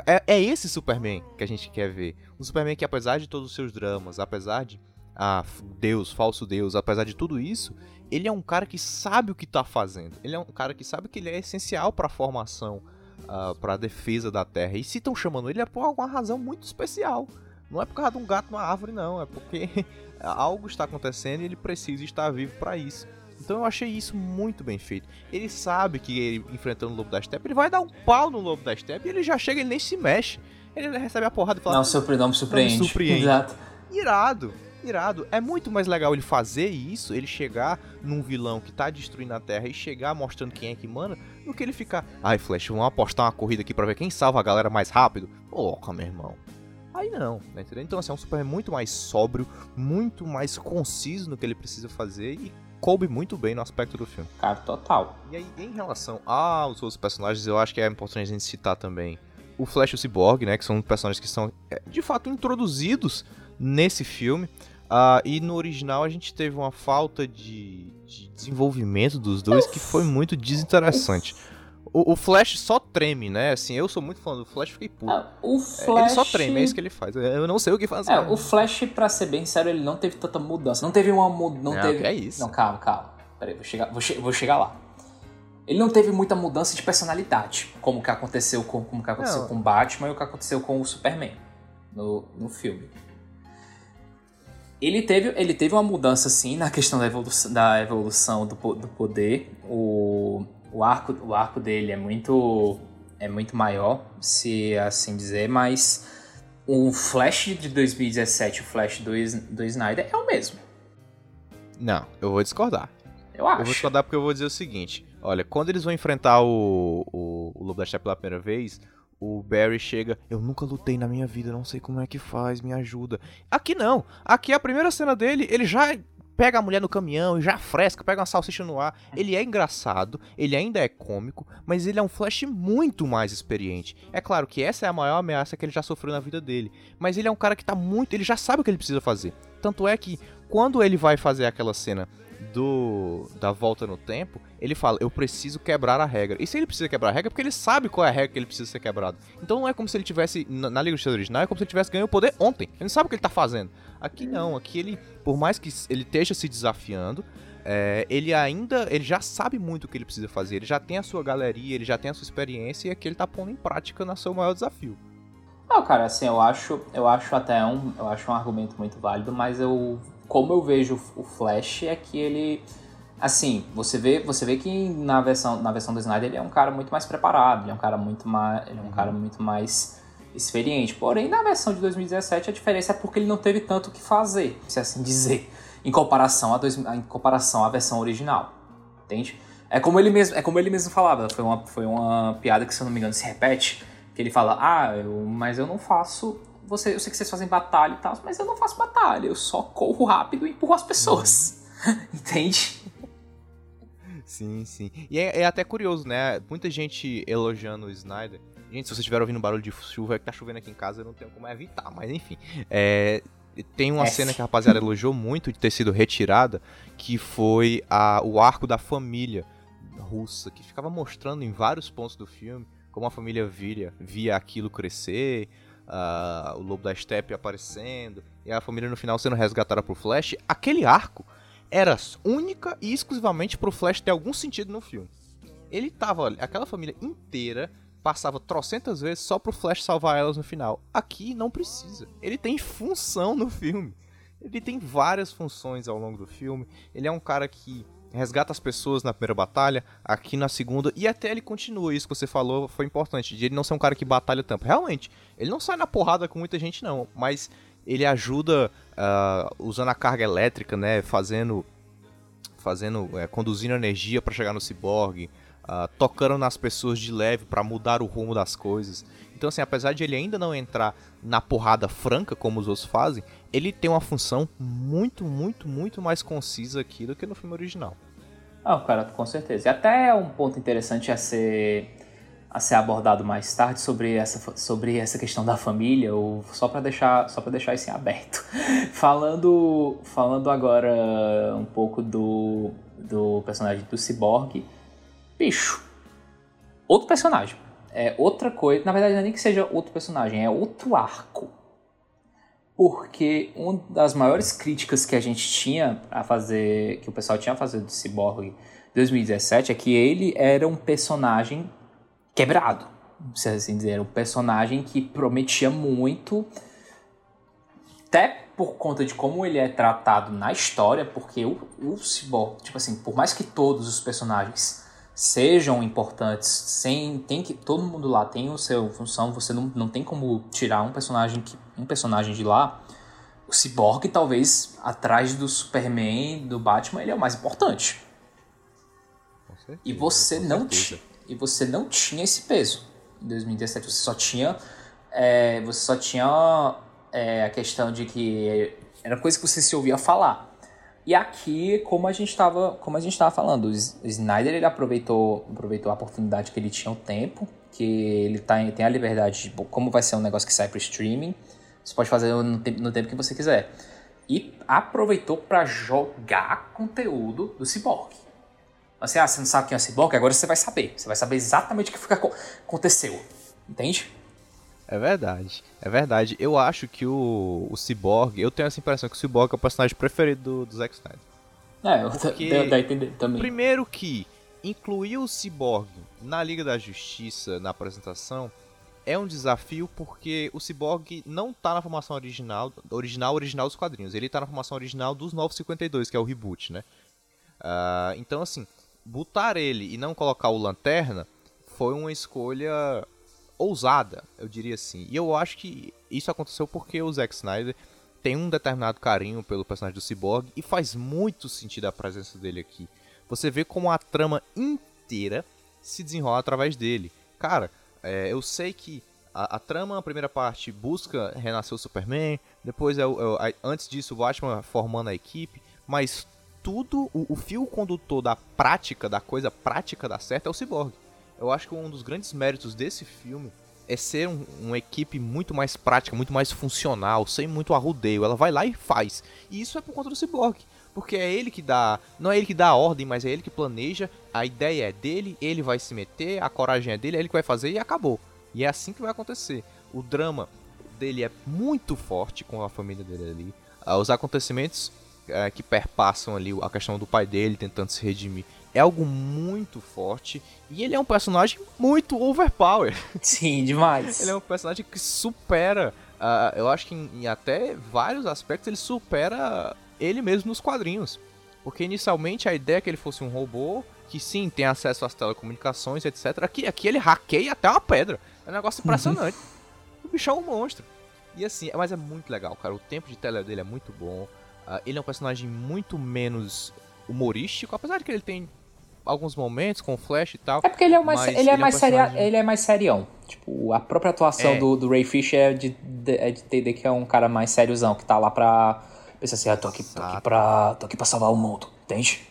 É, é, é esse Superman que a gente quer ver. Um Superman que, apesar de todos os seus dramas, apesar de ah, Deus, falso Deus, apesar de tudo isso, ele é um cara que sabe o que tá fazendo. Ele é um cara que sabe que ele é essencial para a formação, uh, ah, para a defesa da Terra. E se estão chamando ele é por alguma razão muito especial. Não é por causa de um gato numa árvore, não. É porque algo está acontecendo e ele precisa estar vivo para isso. Então eu achei isso muito bem feito. Ele sabe que ele, enfrentando o Lobo da Steppe, ele vai dar um pau no Lobo da Steppe e ele já chega, ele nem se mexe. Ele recebe a porrada e fala... Não, surpre não me surpreende. Não me surpreende. Exato. Irado irado. É muito mais legal ele fazer isso, ele chegar num vilão que tá destruindo a Terra e chegar mostrando quem é que manda, do que ele ficar, ai Flash, vamos apostar uma corrida aqui pra ver quem salva a galera mais rápido. Porra, meu irmão. Aí não, né, entendeu? Então assim, é um Superman muito mais sóbrio, muito mais conciso no que ele precisa fazer e coube muito bem no aspecto do filme. Cara, total. E aí, em relação aos outros personagens, eu acho que é importante a gente citar também o Flash e o Cyborg, né, que são personagens que são é, de fato introduzidos nesse filme. Uh, e no original a gente teve uma falta de, de desenvolvimento dos dois que foi muito desinteressante. O, o, Flash só treme, né? Assim, eu sou muito fã do Flash, fiquei puto. Ah, o Flash... É, ele só treme, é isso que ele faz. Eu não sei o que fazer. É, o Flash, pra ser bem sério, ele não teve tanta mudança. Não teve uma mudança. Não, não teve. É isso. Não, calma, calma. Peraí, vou chegar, vou, che vou chegar lá. Ele não teve muita mudança de personalidade, como que aconteceu com, como que aconteceu com o Batman e o que aconteceu com o Superman no, no filme. Ele teve, ele teve uma mudança, sim, na questão da evolução, da evolução do, do poder. O, o, arco, o arco dele é muito, é muito maior, se assim dizer, mas o Flash de 2017 o Flash do, do Snyder é o mesmo. Não, eu vou discordar. Eu acho. Eu vou discordar porque eu vou dizer o seguinte. Olha, quando eles vão enfrentar o, o, o Lobo da Steppe pela primeira vez, o Barry chega, eu nunca lutei na minha vida, não sei como é que faz, me ajuda. Aqui não. Aqui a primeira cena dele, ele já pega a mulher no caminhão e já fresca, pega uma salsicha no ar. Ele é engraçado, ele ainda é cômico, mas ele é um Flash muito mais experiente. É claro que essa é a maior ameaça que ele já sofreu na vida dele, mas ele é um cara que tá muito, ele já sabe o que ele precisa fazer. Tanto é que quando ele vai fazer aquela cena do da volta no tempo, ele fala: Eu preciso quebrar a regra. E se ele precisa quebrar a regra, é porque ele sabe qual é a regra que ele precisa ser quebrado. Então não é como se ele tivesse. Na, na Liga Justiça original, é como se ele tivesse ganho o poder ontem. Ele não sabe o que ele tá fazendo. Aqui não, aqui ele, por mais que ele esteja se desafiando, é, ele ainda. Ele já sabe muito o que ele precisa fazer. Ele já tem a sua galeria, ele já tem a sua experiência e aqui ele tá pondo em prática no seu maior desafio. Não, cara, assim, eu acho, eu acho até um, eu acho um argumento muito válido, mas eu como eu vejo o Flash é que ele assim, você vê, você vê que na versão, na versão do Snyder ele é um cara muito mais preparado, ele é um cara muito mais, ele é um uhum. cara muito mais experiente. Porém, na versão de 2017 a diferença é porque ele não teve tanto o que fazer, se assim dizer, em comparação a dois, em comparação à versão original. Entende? É como ele mesmo, é como ele mesmo falava, foi uma, foi uma piada que se eu não me engano se repete, que ele fala: "Ah, eu, mas eu não faço você, eu sei que vocês fazem batalha e tal, mas eu não faço batalha, eu só corro rápido e empurro as pessoas. Uhum. Entende? Sim, sim. E é, é, até curioso, né? Muita gente elogiando o Snyder. Gente, se vocês estiver ouvindo barulho de chuva, é que tá chovendo aqui em casa, eu não tenho como evitar, mas enfim. É, tem uma cena que a rapaziada elogiou muito de ter sido retirada, que foi a, o arco da família russa, que ficava mostrando em vários pontos do filme como a família via, via aquilo crescer, uh, o Lobo da Steppe aparecendo, e a família no final sendo resgatada pro Flash, aquele arco era única e exclusivamente pro Flash ter algum sentido no filme. Ele tava, aquela família inteira passava trocentas vezes só pro Flash salvar elas no final. Aqui não precisa. Ele tem função no filme. Ele tem várias funções ao longo do filme. Ele é um cara que resgata as pessoas na primeira batalha, aqui na segunda, e até ele continua. Isso que você falou foi importante, de ele não ser um cara que batalha tanto. Realmente, ele não sai na porrada com muita gente, não, mas ele ajuda uh, usando a carga elétrica, né? Fazendo. fazendo é, conduzindo energia para chegar no ciborgue. Uh, tocando nas pessoas de leve para mudar o rumo das coisas. Então, assim, apesar de ele ainda não entrar na porrada franca como os outros fazem, ele tem uma função muito, muito, muito mais concisa aqui do que no filme original. Ah, cara, com certeza. E até um ponto interessante a ser a ser abordado mais tarde sobre essa, sobre essa questão da família, ou só para deixar só para deixar isso em aberto. falando falando agora um pouco do do personagem do Cyborg, bicho, outro personagem. É outra coisa, na verdade não é nem que seja outro personagem, é outro arco. Porque uma das maiores críticas que a gente tinha a fazer, que o pessoal tinha a fazer do Cyborg 2017 é que ele era um personagem quebrado, se assim dizer, um personagem que prometia muito, até por conta de como ele é tratado na história, porque o, o Cyborg, tipo assim, por mais que todos os personagens sejam importantes, sem tem que todo mundo lá tem o seu função, você não, não tem como tirar um personagem que um personagem de lá. O Cyborg talvez atrás do Superman, do Batman, ele é o mais importante. Certeza, e você não tinha e você não tinha esse peso em 2017. Você só tinha é, você só tinha é, a questão de que era coisa que você se ouvia falar. E aqui, como a gente estava, como a gente estava falando, o Snyder ele aproveitou, aproveitou a oportunidade que ele tinha o tempo, que ele tá, tem a liberdade de como vai ser um negócio que sai para streaming, você pode fazer no tempo, no tempo que você quiser. E aproveitou para jogar conteúdo do Cyborg. Assim, ah, você não sabe quem é o Cyborg? Agora você vai saber. Você vai saber exatamente o que aconteceu. Entende? É verdade, é verdade. Eu acho que o, o Cyborg, eu tenho essa impressão que o Cyborg é o personagem preferido do, do Zack Snyder. É, eu Porque, deu, entender também. Primeiro que incluir o Cyborg na Liga da Justiça na apresentação é um desafio porque o Cyborg não tá na formação original, original, original dos quadrinhos. Ele tá na formação original dos 952, que é o reboot, né? Uh, então, assim, botar ele e não colocar o Lanterna foi uma escolha ousada, eu diria assim. E eu acho que isso aconteceu porque o Zack Snyder tem um determinado carinho pelo personagem do Cyborg e faz muito sentido a presença dele aqui. Você vê como a trama inteira se desenrola através dele. Cara, é, eu sei que a, a, trama, a primeira parte, busca renascer o Superman, depois, é, é, antes disso, o Batman formando a equipe, mas tudo, o, o fio condutor da prática, da coisa prática da certa é o Cyborg. Eu acho que um dos grandes méritos desse filme é ser um, uma equipe muito mais prática, muito mais funcional, sem muito arrudeio. Ela vai lá e faz. E isso é por conta do Cyborg. Porque é ele que dá. Não é ele que dá a ordem, mas é ele que planeja. A ideia é dele, ele vai se meter, a coragem é dele, é ele que vai fazer e acabou. E é assim que vai acontecer. O drama dele é muito forte com a família dele ali. Ah, os acontecimentos é, que perpassam ali a questão do pai dele tentando se redimir é algo muito forte e ele é um personagem muito overpower. Sim, demais. ele é um personagem que supera, uh, eu acho que em, em, até vários aspectos ele supera ele mesmo nos quadrinhos. Porque inicialmente a ideia é que ele fosse um robô, que sim, tem acesso às telecomunicações, etc. Aqui, aqui ele hackeia até uma pedra. É um negócio impressionante. o bicho é um monstro. E assim, mas é muito legal, cara. O tempo de tela dele é muito bom. Uh, ele é um personagem muito menos humorístico, apesar de que ele tem alguns momentos com flash e tal. É porque ele é mais, ele, ele é mais é um personagem... ele é mais serião. Tipo, a própria atuação é. do, do Ray Fisher é de, de, é de entender que é um cara mais sériozão, que tá lá pra Pensa assim, ah, tô aqui, tô aqui, pra, tô aqui pra salvar o mundo, entende?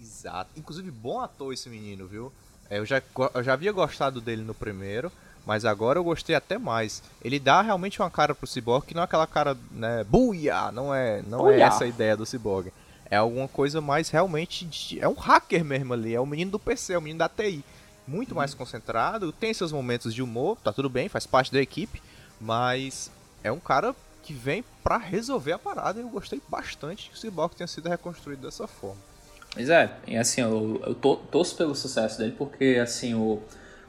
Exato. Inclusive, bom ator esse menino, viu? É, eu já, eu já havia gostado dele no primeiro, mas agora eu gostei até mais. Ele dá realmente uma cara pro Cyborg que não é aquela cara, né, buia, não é, não é essa a ideia do Cyborg. É alguma coisa mais realmente de, é um hacker mesmo ali, é o menino do PC, é o menino da TI. Muito mais uhum. concentrado, tem seus momentos de humor, tá tudo bem, faz parte da equipe, mas é um cara que vem para resolver a parada. Eu gostei bastante que o Cyborg tenha sido reconstruído dessa forma. Pois é, e assim, eu, eu to, torço pelo sucesso dele, porque assim, o,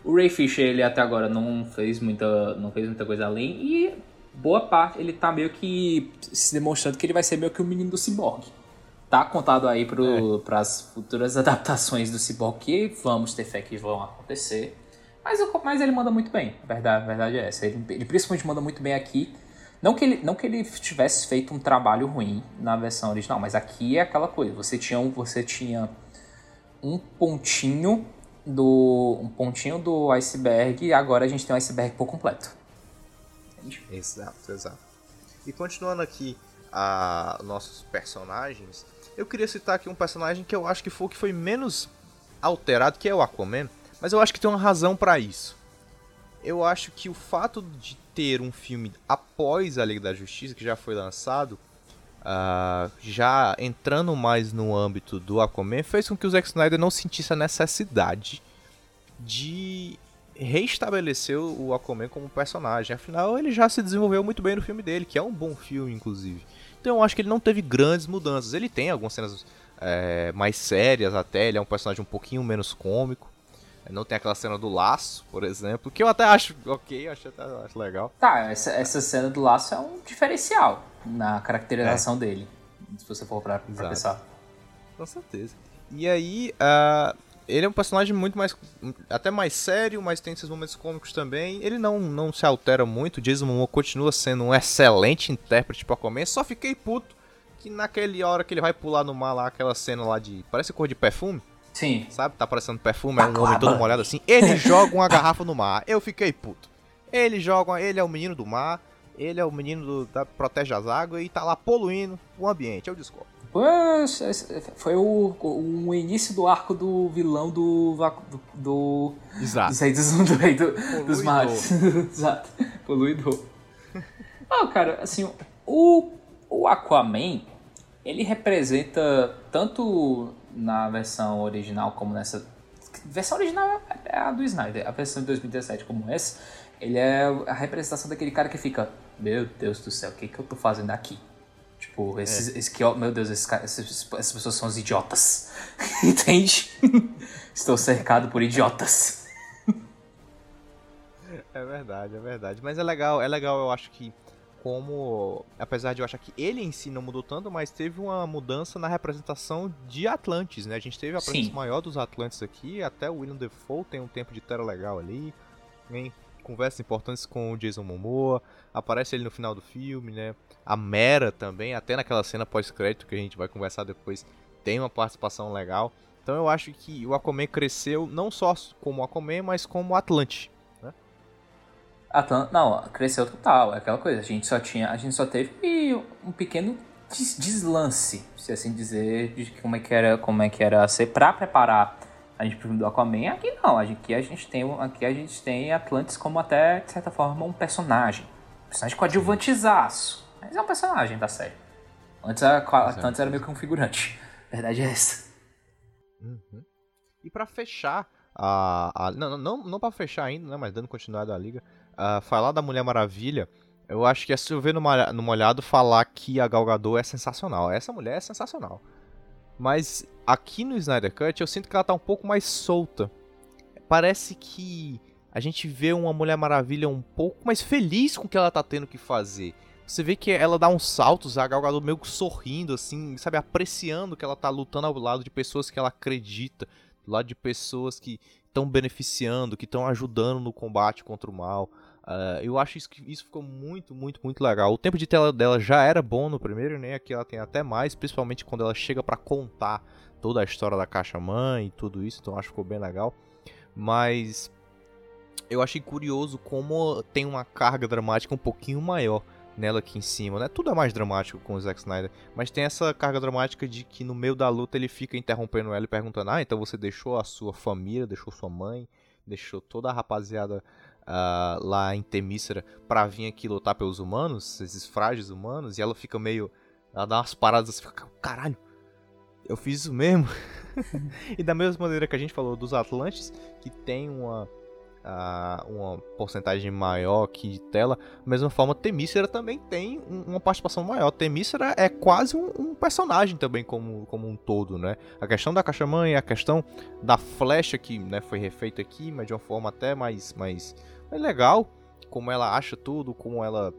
o Ray Fisher, ele até agora não fez muita, não fez muita coisa além, e boa parte, ele tá meio que se demonstrando que ele vai ser meio que o menino do Cyborg. Tá contado aí pro, é. pras futuras adaptações do Cyborg que vamos ter fé que vão acontecer. Mas, mas ele manda muito bem, a verdade, a verdade é essa. Ele, ele principalmente manda muito bem aqui. Não que, ele, não que ele tivesse feito um trabalho ruim na versão original, mas aqui é aquela coisa. Você tinha um, você tinha um pontinho do um pontinho do iceberg e agora a gente tem um iceberg por completo. Entende? Exato, exato. E continuando aqui a nossos personagens, eu queria citar aqui um personagem que eu acho que foi o que foi menos alterado, que é o Aquaman, mas eu acho que tem uma razão para isso. Eu acho que o fato de ter um filme após a Liga da Justiça, que já foi lançado, uh, já entrando mais no âmbito do Aquaman, fez com que o Zack Snyder não sentisse a necessidade de reestabelecer o Aquaman como personagem. Afinal, ele já se desenvolveu muito bem no filme dele, que é um bom filme, inclusive. Então eu acho que ele não teve grandes mudanças. Ele tem algumas cenas é, mais sérias até, ele é um personagem um pouquinho menos cômico. Não tem aquela cena do laço, por exemplo, que eu até acho ok, acho, até, acho legal. Tá, essa, essa cena do laço é um diferencial na caracterização é. dele, se você for pra, pra pensar. Com certeza. E aí, uh, ele é um personagem muito mais. até mais sério, mas tem esses momentos cômicos também. Ele não, não se altera muito. Jason Momoa continua sendo um excelente intérprete pra comer. Só fiquei puto que naquele hora que ele vai pular no mar lá, aquela cena lá de. parece cor de perfume. Sim. Sabe? Tá parecendo perfume, é um homem todo molhado assim. Ele joga uma garrafa no mar. Eu fiquei puto. Ele joga, ele é o menino do mar, ele é o menino do, da protege as águas e tá lá poluindo o ambiente. Eu discordo. Foi o, o, início do arco do vilão do. do. do Exato. Dos reis do, do rei do, dos mares. Exato. Poluidor. Ah, cara, assim, o, o Aquaman, ele representa tanto na versão original como nessa. A versão original é a do Snyder, a versão de 2017 como essa, ele é a representação daquele cara que fica, meu Deus do céu, o que, que eu tô fazendo aqui? Tipo, esses, é. esse que, meu Deus, esses, esses, essas pessoas são os idiotas. Entende? Estou cercado por idiotas. É verdade, é verdade. Mas é legal, é legal, eu acho que como, apesar de eu achar que ele em si não mudou tanto, mas teve uma mudança na representação de Atlantes, né? A gente teve a presença Sim. maior dos Atlantes aqui, até o William Defoe tem um tempo de tela legal ali, tem conversas importantes com o Jason Momoa, aparece ele no final do filme, né? A Mera também, até naquela cena pós-crédito que a gente vai conversar depois, tem uma participação legal. Então eu acho que o Aquaman cresceu não só como Aquaman, mas como Atlante. Atlanta, não, cresceu total, é aquela coisa. A gente só tinha, a gente só teve um pequeno deslance, se assim dizer, de como é que era, como é que era ser para preparar a gente pro filme do Aquaman. Aqui não, aqui a gente tem, aqui a gente tem Atlantis como até de certa forma um personagem, um personagem coadjuvantezaço, mas é um personagem da série. Antes a Atlantis era meio que um figurante. A verdade é essa. Uhum. E para fechar a, a, não, não, não para fechar ainda, né, mas dando continuidade à liga, uh, falar da Mulher Maravilha, eu acho que é se eu ver no, no molhado falar que a Gal Gadot é sensacional. Essa mulher é sensacional. Mas aqui no Snyder Cut eu sinto que ela tá um pouco mais solta. Parece que a gente vê uma Mulher Maravilha um pouco mais feliz com o que ela tá tendo que fazer. Você vê que ela dá uns saltos, a Gal Gadot meio que sorrindo, assim, sabe, apreciando que ela tá lutando ao lado de pessoas que ela acredita, do lado de pessoas que estão beneficiando, que estão ajudando no combate contra o mal. Uh, eu acho isso, isso ficou muito, muito, muito legal. O tempo de tela dela já era bom no primeiro, né? Aqui ela tem até mais, principalmente quando ela chega para contar toda a história da caixa mãe e tudo isso, então acho que ficou bem legal. Mas eu achei curioso como tem uma carga dramática um pouquinho maior nela aqui em cima, né? Tudo é mais dramático com o Zack Snyder, mas tem essa carga dramática de que no meio da luta ele fica interrompendo ela e perguntando: "Ah, então você deixou a sua família, deixou sua mãe, deixou toda a rapaziada uh, lá em Temícera pra vir aqui lutar pelos humanos, esses frágeis humanos, e ela fica meio. Ela dá umas paradas e fica, caralho, eu fiz isso mesmo. e da mesma maneira que a gente falou dos Atlantes, que tem uma uh, uma porcentagem maior aqui de tela. Da mesma forma, Temícera também tem uma participação maior. Temícera é quase um, um, personagem também como, como um todo, né? A questão da caixa-mãe, a questão da flecha que né, foi refeita aqui, mas de uma forma até mais, mais, mais legal. Como ela acha tudo, como ela...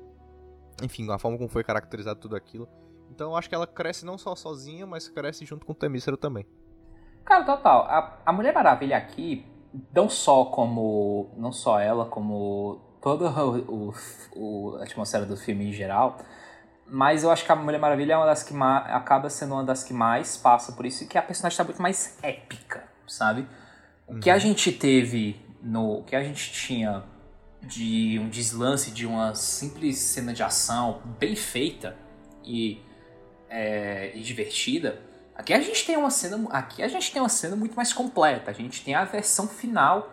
Enfim, a forma como foi caracterizado tudo aquilo. Então eu acho que ela cresce não só sozinha, mas cresce junto com Temícera também. Cara, total. A, a Mulher Maravilha aqui, não só como não só ela como toda o, o, a atmosfera do filme em geral mas eu acho que a Mulher Maravilha é uma das que acaba sendo uma das que mais passa por isso e que a personagem está muito mais épica sabe o uhum. que a uhum. gente teve no o que a gente tinha de um deslance de uma simples cena de ação bem feita e, é, e divertida Aqui a gente tem uma cena, aqui a gente tem uma cena muito mais completa. A gente tem a versão final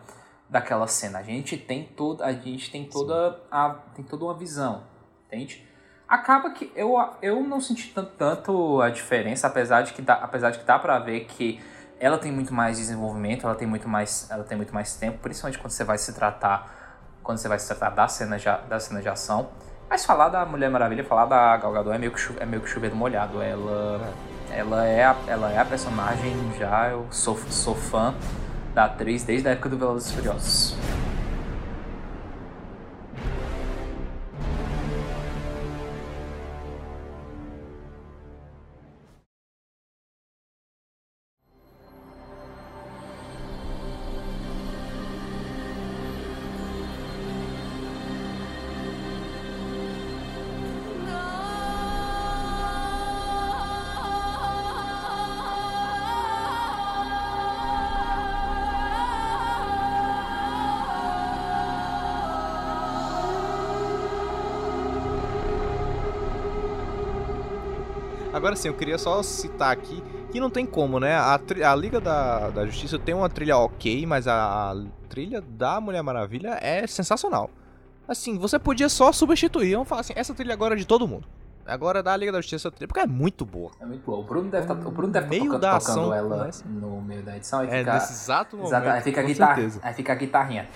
daquela cena. A gente tem toda, a gente tem toda a tem toda uma visão, entende? Acaba que eu, eu não senti tanto, tanto a diferença, apesar de que dá, apesar de que dá para ver que ela tem muito mais desenvolvimento, ela tem muito mais, ela tem muito mais tempo, principalmente quando você vai se tratar, quando você vai se tratar da cena de, da cena de ação. Mas falar da Mulher Maravilha, falar da Gal Gadot é meio que, é meio que chover molhado. Ela ela é a, ela é a personagem já, eu sou, sou fã da atriz desde a época do Velozes Furiosos. Agora sim, eu queria só citar aqui que não tem como, né? A, a Liga da, da Justiça tem uma trilha ok, mas a, a trilha da Mulher Maravilha é sensacional. Assim, você podia só substituir, vamos falar assim, essa trilha agora é de todo mundo. Agora da Liga da Justiça, porque é muito boa. É muito boa. O Bruno deve estar tá, o Bruno deve meio tá da tocando, ação, ela mas... no meio da edição. Aí é, fica, nesse exato momento. Exato, aí fica, com guitarra, certeza. aí fica a guitarrinha.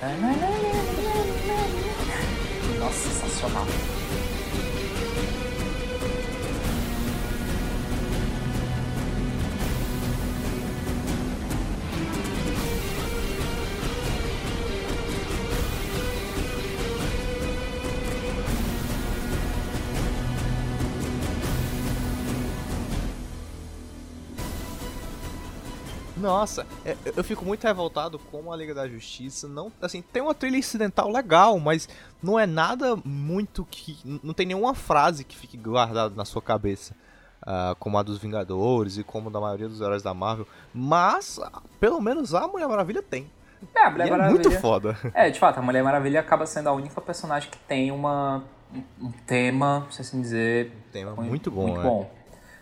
Nossa, sensacional. Nossa, é, eu fico muito revoltado com a Liga da Justiça. Não, assim, tem uma trilha incidental legal, mas não é nada muito que. Não tem nenhuma frase que fique guardada na sua cabeça. Uh, como a dos Vingadores e como da maioria dos heróis da Marvel. Mas, pelo menos a Mulher Maravilha tem. É, a Mulher E Maravilha. É muito foda. É, de fato, a Mulher Maravilha acaba sendo a única personagem que tem uma, um tema, se assim dizer, Um tema muito bom, muito é. bom.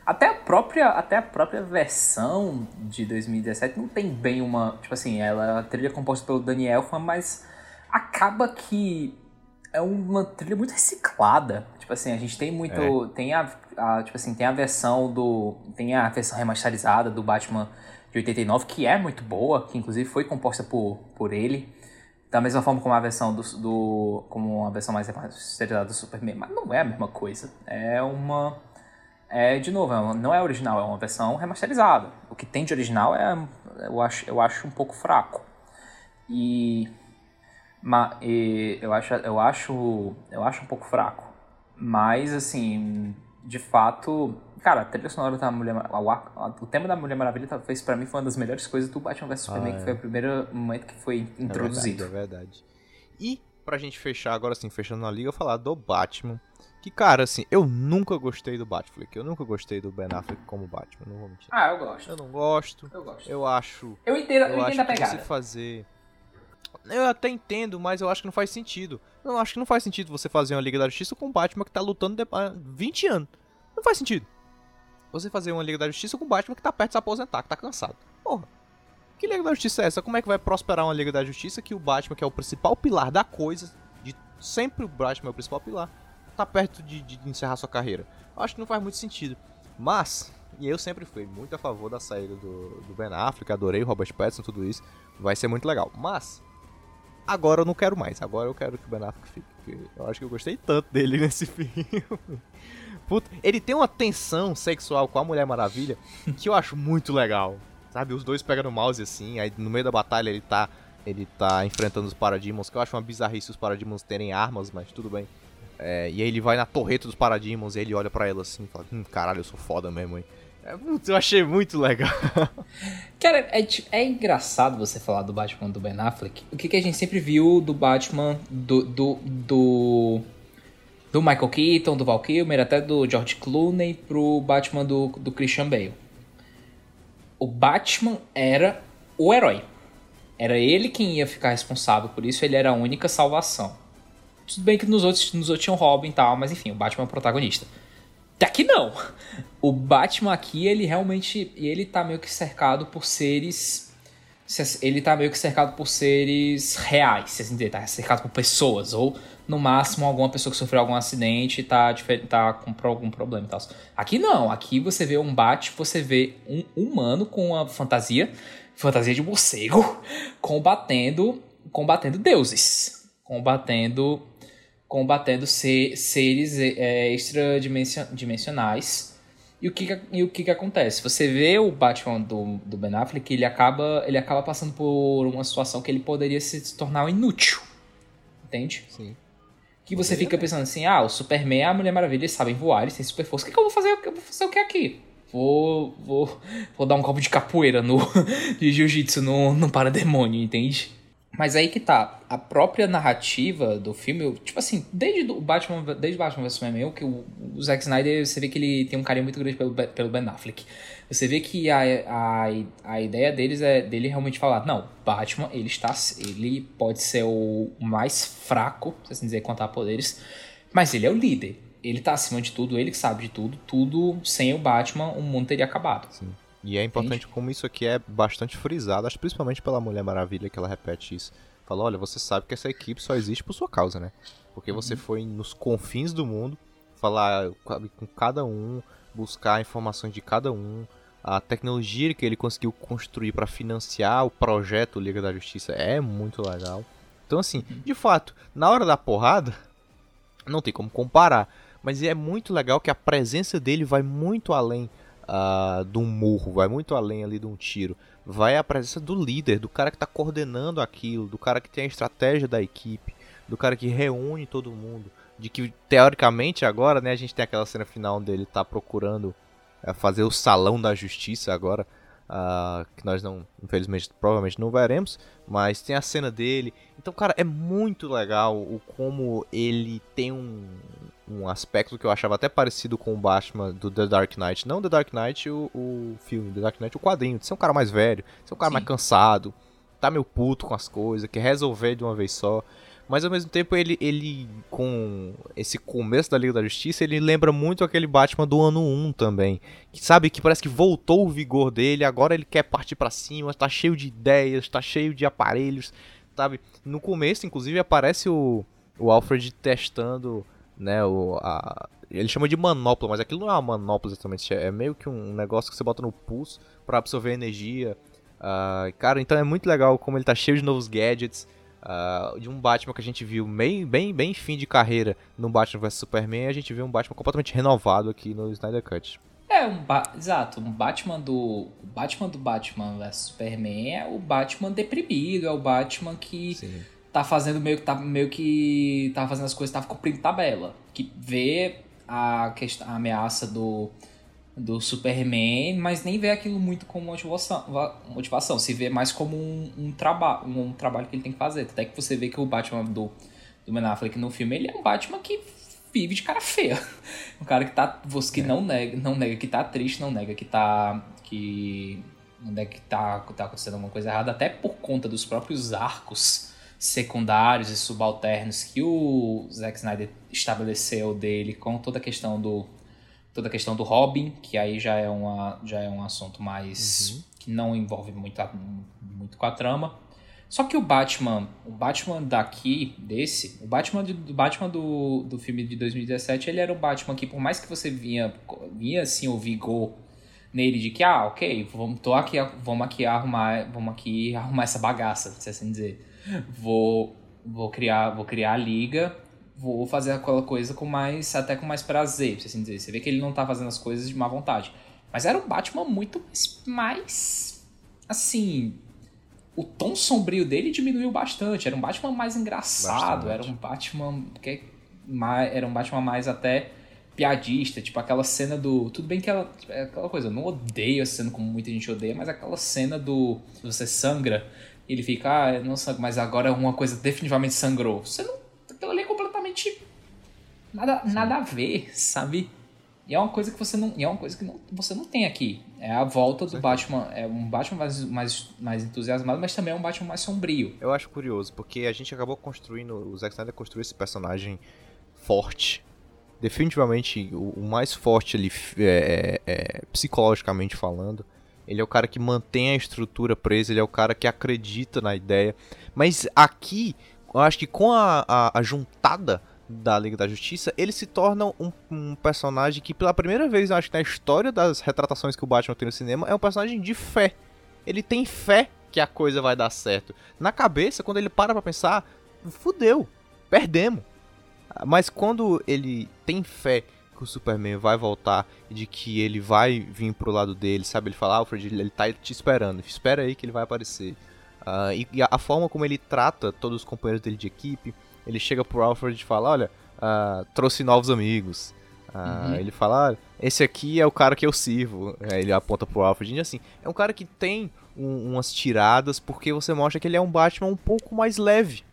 Até a própria, até a própria versão de 2017 não tem bem uma, tipo assim, ela é uma trilha composta pelo Danny Elfman, mas acaba que é uma trilha muito reciclada. Tipo assim, a gente tem muito, tem a, a, tipo assim, tem a versão do, tem a versão remasterizada do Batman de 89 que é muito boa, que inclusive foi composta por, por ele. Da mesma forma como a versão do, do como a versão mais remasterizada do Superman, mas não é a mesma coisa. É uma é, de novo, é não é original, é uma versão remasterizada. O que tem de original é, eu acho, eu acho um pouco fraco. E, ma, e eu acho, eu acho, eu acho um pouco fraco. Mas assim, de fato, cara, a trilha sonora da Mulher, Mar- a- a- o tema da Mulher Maravilha talvez pra mim foi uma das melhores coisas do Batman vs Superman, que foi o primeiro momento que foi introduzido. É verdade, é verdade. E pra gente fechar agora assim, fechando a liga, eu falar do Batman. Que, cara, assim, eu nunca gostei do Batfleck. Eu nunca gostei do Ben Affleck como Batman, não vou mentir. Ah, eu gosto. Eu não gosto. Eu gosto. Eu acho. Eu entendo, eu Eu entendo acho a que pegada. você fazer. Eu até entendo, mas eu acho que não faz sentido. Eu acho que não faz sentido você fazer uma Liga da Justiça com o Batman que tá lutando há 20 anos. Não faz sentido. Você fazer uma Liga da Justiça com o Batman que tá perto de se aposentar, que tá cansado. Porra. Que Liga da Justiça é essa? Como é que vai prosperar uma Liga da Justiça que o Batman, que é o principal pilar da coisa, de sempre o Batman é o principal pilar, tá perto de, de encerrar sua carreira? Eu acho que não faz muito sentido. Mas, e eu sempre fui muito a favor da saída do, do Ben Affleck, adorei o Robert Pattinson, tudo isso. Vai ser muito legal. Mas, agora eu não quero mais. Agora eu quero que o Ben Affleck fique. porque Eu acho que eu gostei tanto dele nesse filme. Puta, ele tem uma tensão sexual com a Mulher Maravilha que eu acho muito legal. Sabe, os dois pegam no mouse assim, aí no meio da batalha ele tá ele tá enfrentando os Parademons, que eu acho uma bizarrice os Parademons terem armas, mas tudo bem. É, e aí ele vai na torreta dos Parademons e ele olha pra ela assim e fala, hum, caralho, eu sou foda mesmo, hein. É, eu achei muito legal. Cara, é, é engraçado você falar do Batman do Ben Affleck. O que, que a gente sempre viu do Batman do, do, do, do Michael Keaton, do Val Kilmer, até do George Clooney pro Batman do, do Christian Bale. O Batman era o herói. Era ele quem ia ficar responsável por isso, ele era a única salvação. Tudo bem que nos outros, nos outros tinha o Robin e tal, mas enfim, o Batman é o protagonista. Daqui não. O Batman aqui, ele realmente. Ele tá meio que cercado por seres. Ele tá meio que cercado por seres reais, se assim dizer, tá cercado por pessoas, ou no máximo alguma pessoa que sofreu algum acidente e tá, tá com algum problema e tal. Aqui não, aqui você vê um Bat, você vê um humano com uma fantasia, fantasia de morcego, combatendo, combatendo deuses, combatendo combatendo se- seres é, extradimensionais. E o que, que- e o que, que acontece? Você vê o Batman do, do Ben Affleck, ele acaba, ele acaba passando por uma situação que ele poderia se, tornar inútil. Entende? Sim. Que você fica pensando assim, ah, o Superman e a Mulher Maravilha eles sabem voar, eles têm super força. O que, que eu vou fazer? Eu vou fazer o que aqui? Vou, vou, vou dar um copo de capoeira no, de jiu-jitsu no, no parademônio, entende? Mas aí que tá, a própria narrativa do filme, tipo assim, desde o Batman, desde Batman vs Superman, que o, o Zack Snyder, você vê que ele tem um carinho muito grande pelo, pelo Ben Affleck. Você vê que a, a, a ideia deles é dele realmente falar, não, Batman, ele está, ele pode ser o mais fraco, se assim dizer, a poderes, mas ele é o líder. Ele tá acima de tudo, ele que sabe de tudo, tudo sem o Batman, o mundo teria acabado. Sim. E é importante como isso aqui é bastante frisado, acho principalmente pela Mulher Maravilha que ela repete isso. Fala, olha, você sabe que essa equipe só existe por sua causa, né? Porque você foi nos confins do mundo, falar com cada um, buscar informações de cada um, a tecnologia que ele conseguiu construir para financiar o projeto Liga da Justiça é muito legal. Então, assim, de fato, na hora da porrada, não tem como comparar. Mas é muito legal que a presença dele vai muito além uh, de um murro, vai muito além ali de um tiro. Vai a presença do líder, do cara que está coordenando aquilo, do cara que tem a estratégia da equipe, do cara que reúne todo mundo. De que, teoricamente, agora, né, a gente tem aquela cena final onde ele está procurando uh, fazer o salão da justiça agora. Uh, que nós não, infelizmente, provavelmente não veremos, mas tem a cena dele. Então, cara, é muito legal o como ele tem um, um aspecto que eu achava até parecido com o Batman do The Dark Knight. Não The Dark Knight, o, o filme, The Dark Knight, o quadrinho. De ser um cara mais velho, ser um cara Sim. mais cansado, tá meio puto com as coisas, quer resolver de uma vez só. Mas ao mesmo tempo ele, ele com esse começo da Liga da Justiça, ele lembra muito aquele Batman do ano 1 também. Que sabe que parece que voltou o vigor dele, agora ele quer partir para cima, tá cheio de ideias, tá cheio de aparelhos, sabe? No começo, inclusive, aparece o, o Alfred testando, né, o, a, ele chama de manopla, mas aquilo não é uma manopla exatamente, é meio que um negócio que você bota no pulso para absorver energia. Uh, cara, então é muito legal como ele tá cheio de novos gadgets uh, de um Batman que a gente viu bem, bem, bem fim de carreira no Batman vs Superman, a gente vê um Batman completamente renovado aqui no Snyder Cut. É, um exato, um Batman do o Batman do Batman vs Superman é o Batman deprimido, é o Batman que Sim. Tá fazendo meio que tá meio que tá fazendo as coisas, tava cumprindo tabela, que vê a, a ameaça do do Superman, mas nem vê aquilo muito como motivação, motivação se vê mais como um, um, traba um, um trabalho que ele tem que fazer. Até que você vê que o Batman do, do Ben Affleck no filme, ele é um Batman que vive de cara feia. Um cara que tá. Você que é. não nega, não nega que tá triste, não nega que tá. que. Não nega que tá, tá acontecendo alguma coisa errada, até por conta dos próprios arcos secundários e subalternos que o Zack Snyder estabeleceu dele com toda a questão do toda a questão do Robin, que aí já é, uma, já é um assunto mais. Uhum. que não envolve muito, muito com a trama. Só que o Batman, o Batman daqui, desse, o Batman do, Batman do, do filme de 2017, ele era o Batman que, por mais que você vinha, vinha assim o vigor nele de que, ah, ok, vamos, tô aqui, vamos aqui arrumar, vamos aqui arrumar essa bagaça, se assim dizer. Vou, vou criar, vou criar a liga vou fazer aquela coisa com mais, até com mais prazer, se assim dizer. Você vê que ele não tá fazendo as coisas de má vontade. Mas era um Batman muito mais, assim, o tom sombrio dele diminuiu bastante. Era um Batman mais engraçado, bastante. era um Batman que era um Batman mais até piadista, tipo aquela cena do, tudo bem que ela é aquela coisa, eu não odeio essa cena como muita gente odeia, mas aquela cena do você sangra, ele fica, ah, não sangra, mas agora uma coisa definitivamente sangrou. Você não aquilo ali é completamente nada, nada a ver, sabe? E é uma coisa que você não, é uma coisa que não, você não tem aqui. É a volta do Batman, é um Batman mais, mais, mais entusiasmado, mas também é um Batman mais sombrio. Eu acho curioso, porque a gente acabou construindo, o Zack Snyder construiu esse personagem forte. Definitivamente o, o mais forte ali, é, é, é, psicologicamente falando. Ele é o cara que mantém a estrutura presa, ele é o cara que acredita na ideia. Mas aqui eu acho que com a, a, a juntada da Liga da Justiça, ele se torna um, um, personagem que, pela primeira vez, eu acho que na história das retratações que o Batman tem no cinema, é um personagem de fé. Ele tem fé que a coisa vai dar certo. Na cabeça, quando ele para pra pensar, fudeu, perdemos. Mas quando ele tem fé que o Superman vai voltar e de que ele vai vir pro lado dele, sabe? Ele fala, Alfred, ele tá te esperando, espera aí que ele vai aparecer. Uh, e, e, a forma como ele trata todos os companheiros dele de equipe, ele chega pro Alfred e fala, olha, uh, trouxe novos amigos. Uh, uhum. Ele fala, ah, esse aqui é o cara que eu sirvo. Aí ele aponta pro Alfred e assim, é um cara que tem um, umas tiradas porque você mostra que ele é um Batman um pouco mais leve.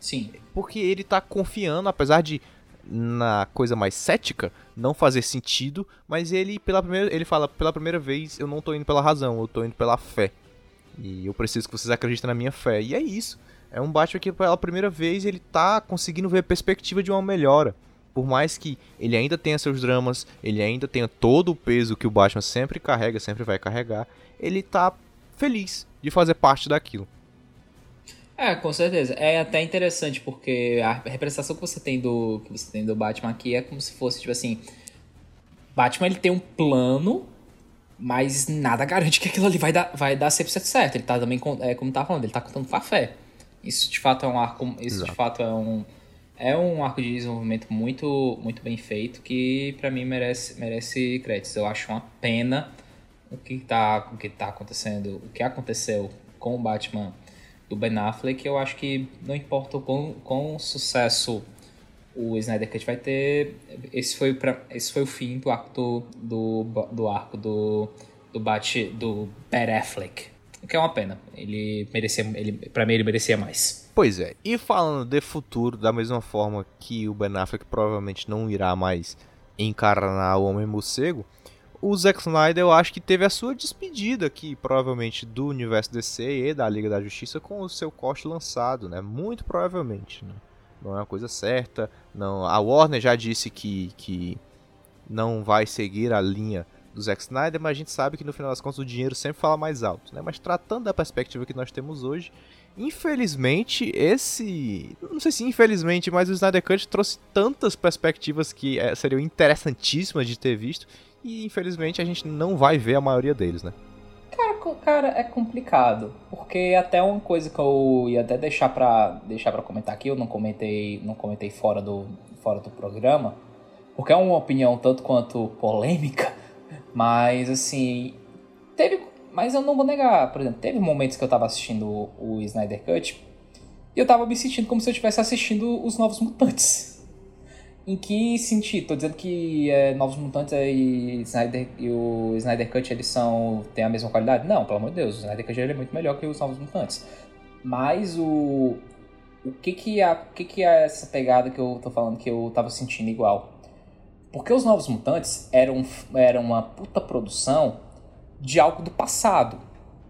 Sim. Porque ele tá confiando, apesar de na coisa mais cética não fazer sentido, mas ele pela primeira ele fala pela primeira vez eu não tô indo pela razão, eu tô indo pela fé. E eu preciso que vocês acreditem na minha fé. E é isso. É um Batman que pela primeira vez ele tá conseguindo ver a perspectiva de uma melhora. Por mais que ele ainda tenha seus dramas, ele ainda tenha todo o peso que o Batman sempre carrega, sempre vai carregar, ele tá feliz de fazer parte daquilo. É, com certeza. É até interessante porque a representação que você tem do que você tem do Batman aqui é como se fosse tipo assim, Batman ele tem um plano, mas nada garante que aquilo ali vai dar vai dar 100% certo. Ele tá também é como tá falando, ele tá contando com a fé. Isso de fato é um arco, isso Exato. de fato é um é um arco de desenvolvimento muito muito bem feito que para mim merece merece créditos. Eu acho uma pena o que tá o que tá acontecendo, o que aconteceu com o Batman do Ben Affleck, eu acho que não importa o quão, quão sucesso o Snyder Cut vai ter, esse foi, pra, esse foi o fim do arco do, do, do arco do, do, Bat, do Ben Affleck. O que é uma pena. Ele merecia, ele, pra mim ele merecia mais. Pois é, e falando de futuro, da mesma forma que o Ben Affleck provavelmente não irá mais encarnar o Homem Morcego, o Zack Snyder eu acho que teve a sua despedida aqui, provavelmente, do universo DC e da Liga da Justiça com o seu corte lançado, né? Muito provavelmente, né? Não é uma coisa certa. Não, a Warner já disse que, que não vai seguir a linha do Zack Snyder, mas a gente sabe que no final das contas o dinheiro sempre fala mais alto, né? Mas tratando da perspectiva que nós temos hoje, infelizmente esse, não sei se infelizmente, mas o Snyder Cut trouxe tantas perspectivas que é, seriam interessantíssimas de ter visto e infelizmente a gente não vai ver a maioria deles, né? Cara, cara, é complicado, porque até uma coisa que eu ia até deixar para deixar para comentar aqui, eu não comentei, não comentei fora do fora do programa, porque é uma opinião tanto quanto polêmica, mas assim, teve, mas eu não vou negar, por exemplo, teve momentos que eu tava assistindo o, o Snyder Cut e eu tava me sentindo como se eu estivesse assistindo os Novos Mutantes. Em que sentido? Tô dizendo que é, Novos Mutantes e, Snyder, e o Snyder Cut eles são têm a mesma qualidade? Não, pelo amor de Deus, o Snyder Cut é muito melhor que os Novos Mutantes. Mas o o que que é, o que que é essa pegada que eu tô falando que eu tava sentindo igual? Porque os Novos Mutantes eram, eram uma puta produção de algo do passado,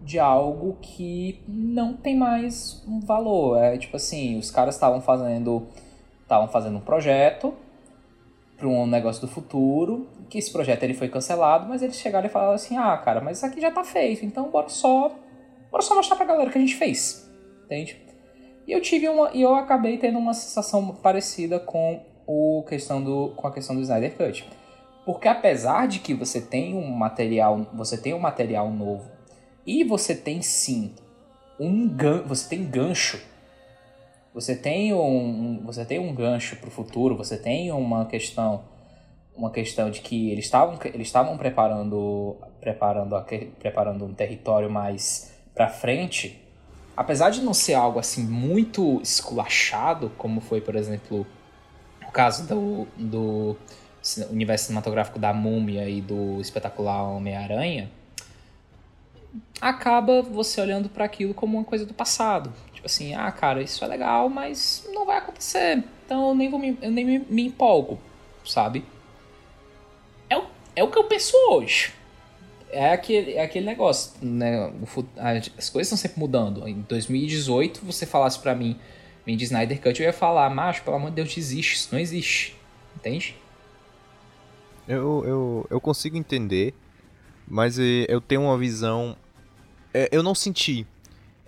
de algo que não tem mais um valor. É tipo assim, os caras estavam fazendo estavam fazendo um projeto para um negócio do futuro, que esse projeto ele foi cancelado, mas eles chegaram e falaram assim: "Ah, cara, mas isso aqui já tá feito, então bora só, bora só mostrar pra galera que a gente fez". Entende? E eu tive uma e eu acabei tendo uma sensação parecida com o questão do com a questão do Snyder Cut. Porque apesar de que você tem um material, você tem um material novo e você tem sim um gan, você tem gancho você tem um, você tem um gancho para o futuro, você tem uma questão uma questão de que eles estavam eles estavam preparando preparando preparando um território mais para frente, apesar de não ser algo assim muito esculachado, como foi, por exemplo, o caso do, do universo cinematográfico da Múmia e do espetacular Homem-Aranha, acaba você olhando para aquilo como uma coisa do passado. Tipo assim, ah, cara, isso é legal, mas não vai acontecer. Então eu nem, vou me, eu nem me, me empolgo, sabe? É o, é o que eu penso hoje. É aquele, é aquele negócio, né? As coisas estão sempre mudando. Em 2018, você falasse para mim, vem de Snyder Cut, eu ia falar, macho, pelo amor de Deus, desiste, isso não existe. Entende? Eu, eu, eu consigo entender, mas eh, eu tenho uma visão é, eu não senti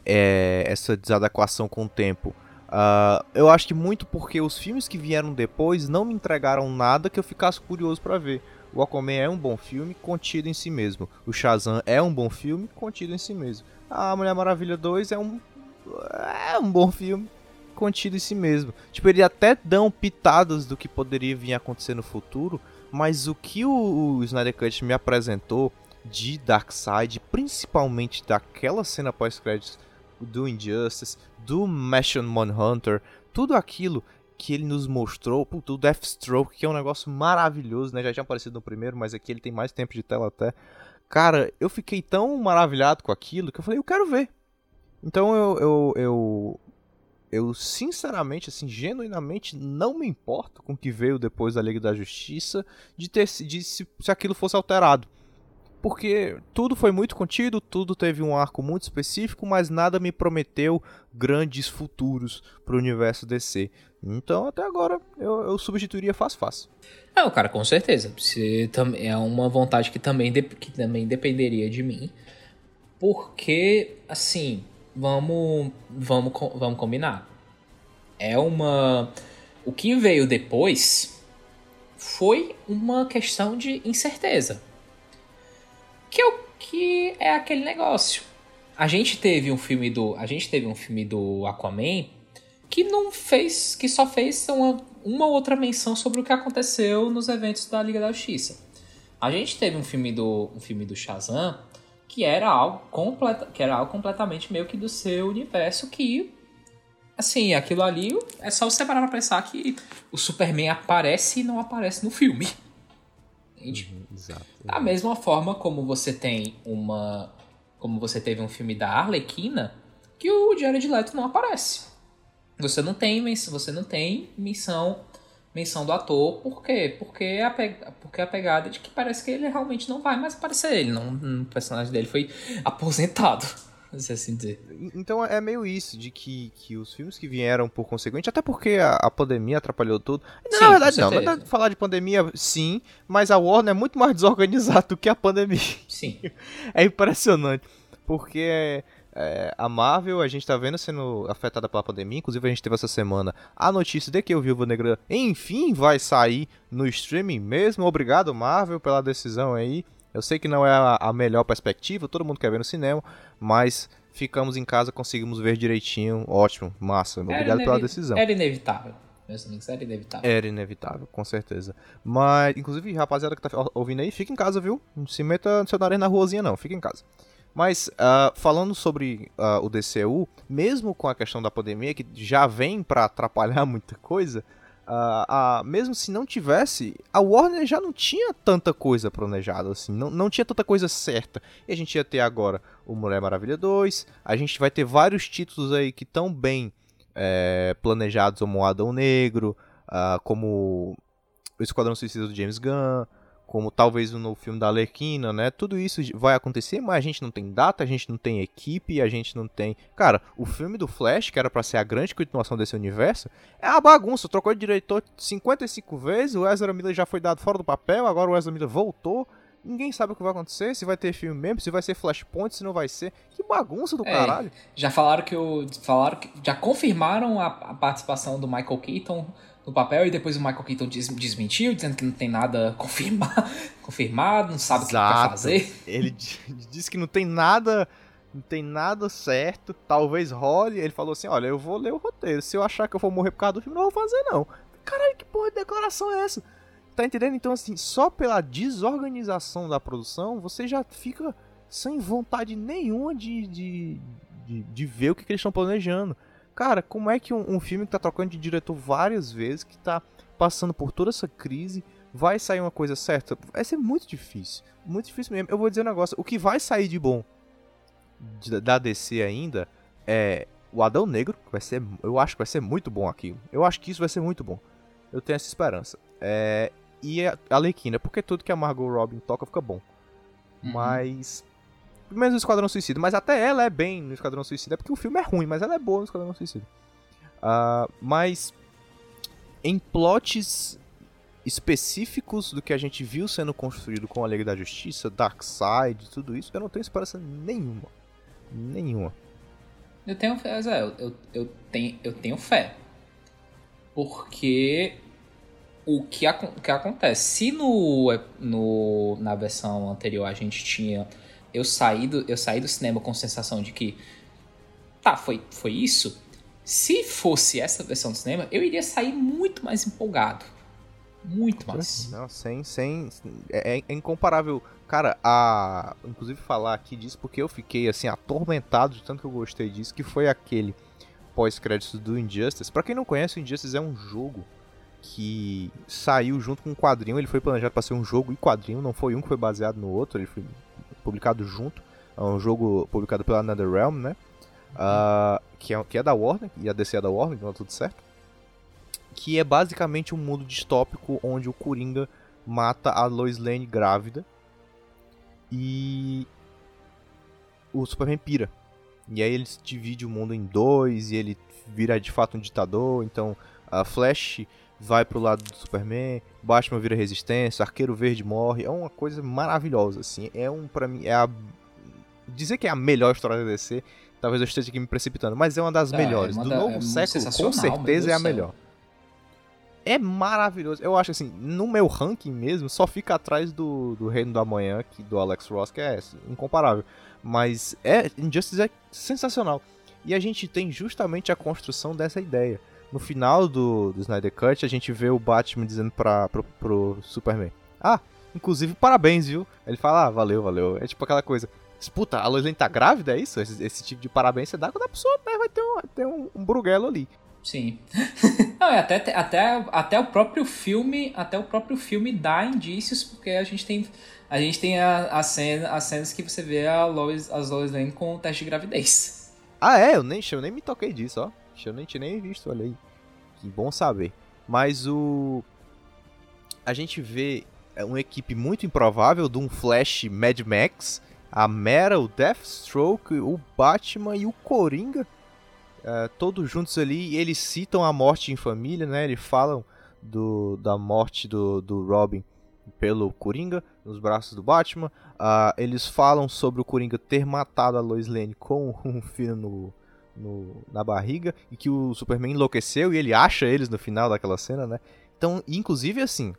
é, essa desadequação com o tempo. Uh, eu acho que muito porque os filmes que vieram depois não me entregaram nada que eu ficasse curioso para ver. O Aquaman é um bom filme contido em si mesmo. O Shazam é um bom filme contido em si mesmo. A Mulher Maravilha 2 é um é um bom filme contido em si mesmo. Tipo, ele até dão pitadas do que poderia vir a acontecer no futuro, mas o que o, o Snyder Cut me apresentou de Darkseid, principalmente daquela cena pós-créditos do Injustice, do Machine Manhunter, tudo aquilo que ele nos mostrou, o Deathstroke, que é um negócio maravilhoso, né? Já tinha aparecido no primeiro, mas aqui ele tem mais tempo de tela até. Cara, eu fiquei tão maravilhado com aquilo que eu falei, eu quero ver. Então eu, eu, eu, eu sinceramente, assim, genuinamente não me importo com o que veio depois da Liga da Justiça de ter de se, se aquilo fosse alterado porque tudo foi muito contido, tudo teve um arco muito específico, mas nada me prometeu grandes futuros para o universo DC. Então, até agora, eu, eu substituiria fácil fácil. Não, cara, com certeza. Você é uma vontade que também, que também dependeria de mim. Porque, assim, vamos, vamos, vamos combinar. É uma. O que veio depois foi uma questão de incerteza. Que é o que é aquele negócio. A gente teve um filme do. A gente teve um filme do Aquaman que não fez. que só fez uma, uma outra menção sobre o que aconteceu nos eventos da Liga da Justiça. A gente teve um filme do. um filme do Shazam que era algo completa, que era algo completamente meio que do seu universo que assim, aquilo ali é só você parar pra pensar que o Superman aparece e não aparece no filme. Entende? Exato. Da mesma forma como você tem uma. Como você teve um filme da Arlequina, que o Jared Leto não aparece. Você não tem, mens- você não tem menção, menção do ator, por quê? Porque a, pe- porque a pegada de que parece que ele realmente não vai mais aparecer. Ele não, o personagem dele foi aposentado, se assim dizer. Então é meio isso, de que, que os filmes que vieram por consequente, até porque a, a pandemia atrapalhou tudo. Sim, Na verdade, não. Na falar de pandemia, sim, mas a Warner é muito mais desorganizada do que a pandemia. Sim. É impressionante. Porque é, a Marvel, a gente tá vendo sendo afetada pela pandemia. Inclusive, a gente teve essa semana a notícia de que o Viúva Negra, enfim, vai sair no streaming mesmo. Obrigado, Marvel, pela decisão aí. Eu sei que não é a, a melhor perspectiva, todo mundo quer ver no cinema, mas ficamos em casa, conseguimos ver direitinho. Ótimo, massa. Obrigado pela decisão. Era inevitável. Meus amigos, era inevitável. Era inevitável, com certeza. Mas, inclusive, rapaziada que tá ouvindo aí, fica em casa, viu? Não se meta seu nariz na ruazinha, não. Fica em casa. Mas, ah, falando sobre ah, o DCU, mesmo com a questão da pandemia, que já vem pra atrapalhar muita coisa, ah, ah, mesmo se não tivesse, a Warner já não tinha tanta coisa planejada, assim. Não, não tinha tanta coisa certa. E a gente ia ter agora o Mulher Maravilha 2, a gente vai ter vários títulos aí que estão bem é, planejados como o Adão Negro, ah, como o Esquadrão Suicida do James Gunn, como talvez o novo filme da Arlequina, né? Tudo isso vai acontecer, mas a gente não tem data, a gente não tem equipe, a gente não tem... Cara, o filme do Flash, que era pra ser a grande continuação desse universo, é uma bagunça. Trocou de diretor 55 vezes, o Ezra Miller já foi dado fora do papel, agora o Ezra Miller voltou. Ninguém sabe o que vai acontecer, se vai ter filme mesmo, se vai ser Flashpoint, se não vai ser. Que bagunça do É, caralho. Já falaram que o. Falaram que. Já confirmaram a, a participação do Michael Keaton no papel e depois o Michael Keaton des- desmentiu, dizendo que não tem nada confirma, confirmado, não sabe o que vai Exato. fazer. Ele di- disse que não tem nada, não tem nada certo. Talvez role. Ele falou assim: "Olha, eu vou ler o roteiro. Se eu achar que eu vou morrer por causa do filme, não vou fazer não". Caralho, que porra de declaração é essa? Tá entendendo? Então assim, só pela desorganização da produção, você já fica sem vontade nenhuma de de, de, de ver o que, que eles estão planejando. Cara, como é que um, um filme que tá trocando de diretor várias vezes, que tá passando por toda essa crise, vai sair uma coisa certa? Vai ser muito difícil. Muito difícil mesmo. Eu vou dizer um negócio. O que vai sair de bom de- da DC ainda é o Adão Negro, que vai ser. Eu acho que vai ser muito bom aquilo. Eu acho que isso vai ser muito bom. Eu tenho essa esperança. É, e a Alequina, porque tudo que a Margot Robin toca fica bom. Uhum. Mas. Menos no Esquadrão Suicida. Mas até ela é bem no Esquadrão Suicida. É porque o filme é ruim, mas ela é boa no Esquadrão Suicida. Ah, mas. Em plots específicos do que a gente viu sendo construído com a Liga da Justiça, Darkseid, tudo isso, eu não tenho esperança nenhuma. Nenhuma. Eu tenho fé, Zé, eu, eu, eu tenho, eu tenho fé. Porque o que, o que acontece? Se no, no, na versão anterior a gente tinha. Eu saí, do, eu saí do cinema com a sensação de que. Tá, foi, foi isso. Se fosse essa versão do cinema, eu iria sair muito mais empolgado. Muito mais. Não, sem, sem. É, é incomparável. Cara, a. Inclusive falar aqui disso porque eu fiquei assim, atormentado de tanto que eu gostei disso, que foi aquele pós-créditos do Injustice. Pra quem não conhece, o Injustice é um jogo que saiu junto com um quadrinho. Ele foi planejado para ser um jogo e quadrinho, não foi um que foi baseado no outro, ele foi publicado junto. É um jogo publicado pela NetherRealm, né? Ah, que, é, que é da Warner, e a DC é da Warner, então tá tudo certo. Que é basicamente um mundo distópico onde o Coringa mata a Lois Lane grávida e o Superman pira. E aí ele divide o mundo em dois e ele vira de fato um ditador. Então a Flash vai pro lado do Superman, Batman vira resistência, Arqueiro Verde morre. É uma coisa maravilhosa assim. É um para mim é a dizer que é a melhor história da DC Talvez eu esteja aqui me precipitando, mas é uma das É, melhores. uma Do da- é novo muito século, com certeza é a melhor. É maravilhoso. Eu acho assim, no meu ranking mesmo, só fica atrás do, do Reino do Amanhã, que, do Alex Ross, que é incomparável. Mas é Injustice é sensacional. E a gente tem justamente a construção dessa ideia. No final do, do Snyder Cut, a gente vê o Batman dizendo pra, pro, pro Superman: Ah, inclusive parabéns, viu? Ele fala: Ah, valeu, valeu. É tipo aquela coisa. Puta, a Lois Lane tá grávida, é isso? Esse, esse tipo de parabéns você dá quando a pessoa né, vai ter um, ter um, um bruguelo ali. Sim. Não, é até, até, até o próprio filme, até o próprio filme dá indícios, porque a gente tem a gente tem a, a cena, as cenas que você vê a Lois, as Lois Lane com o teste de gravidez. Ah, é? Eu nem, eu nem me toquei disso, ó. Eu nem tinha nem visto, olha aí. Que bom saber. Mas o. A gente vê é, uma equipe muito improvável de um Flash Mad Max, a Mera, o Deathstroke, o Batman e o Coringa. é, todos juntos ali, eles citam a morte em família, né? Eles falam do, da morte do, do Robin pelo Coringa, nos braços do Batman. Ah, eles falam sobre o Coringa ter matado a Lois Lane com um filho no, no- na barriga e que o Superman enlouqueceu e ele acha eles no final daquela cena, né? Então, inclusive assim,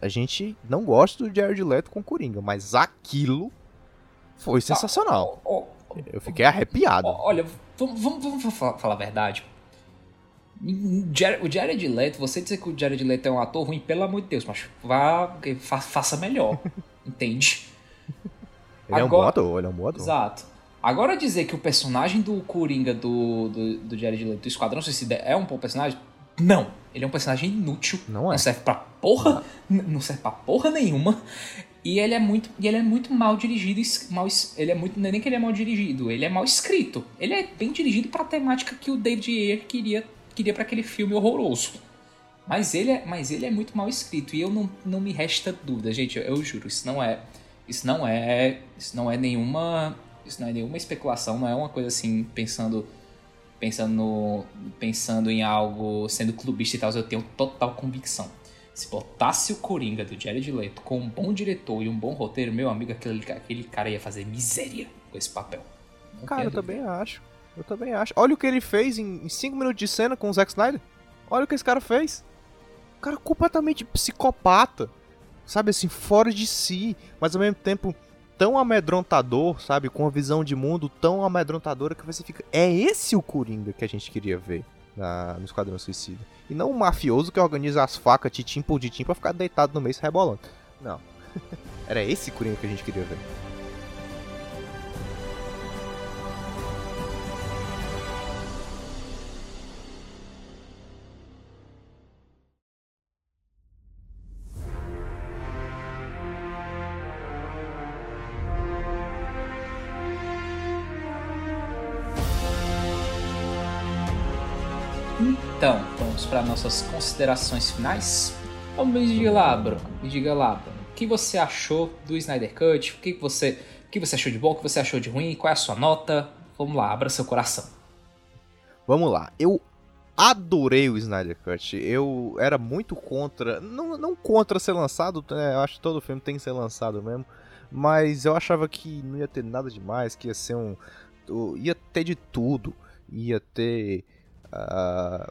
a gente não gosta do Jared Leto com o Coringa, mas aquilo foi sensacional. Ó, Eu fiquei arrepiado. ó, olha, vamos, vamos, vamos fa- falar a verdade. O Jared Leto, você dizer que o Jared Leto é um ator ruim, pelo amor de Deus, mas vá, fa- faça melhor, entende? Ele é um bom agora- ator, ele é um bom ator. Exato. Agora dizer que o personagem do Coringa do, do, do Jared Leto do Esquadrão Suicida é um bom personagem? Não. Ele é um personagem inútil. Não é. serve pra porra. n- Não serve pra porra nenhuma. E ele é muito, e ele é muito mal dirigido. Mal, ele é muito, não é nem que ele é mal dirigido, ele é mal escrito. Ele é bem dirigido pra temática que o David Ayer queria, queria para aquele filme horroroso. Mas ele, é, mas ele é muito mal escrito e eu não, não me resta dúvida, gente. Eu, eu juro, isso não é, isso não é, isso não é nenhuma, isso não é nenhuma especulação, não é uma coisa assim pensando, pensando, no- pensando em algo sendo clubista e tal. Eu tenho total convicção. Se botasse o Coringa do Jared Leto com um bom diretor e um bom roteiro, meu amigo, aquele, aquele cara ia fazer miséria com esse papel. Não Cara, eu dúvida. também acho. Eu também acho. Olha o que ele fez em 5 minutos de cena com o Zack Snyder. Olha o que esse cara fez. O cara completamente psicopata. Sabe assim, fora de si. Mas ao mesmo tempo tão amedrontador, sabe? Com uma visão de mundo tão amedrontadora que você fica. É esse o Coringa que a gente queria ver na, no Esquadrão Suicida. E não um mafioso que organiza as facas titim por titim pra ficar deitado no meio se rebolando. Não. Era esse Coringa que a gente queria ver. Para nossas considerações finais. Então, me diga lá, Bruno. Me diga lá, Bruno. O que você achou do Snyder Cut? O que você, o que você achou de bom? O que você achou de ruim? Qual é a sua nota? Vamos lá, abra seu coração. Vamos lá, eu adorei o Snyder Cut. Eu era muito contra, não, não contra ser lançado, né, eu acho que todo filme tem que ser lançado mesmo, mas eu achava que não ia ter nada demais, que ia ser um, ia ter de tudo, ia ter ah,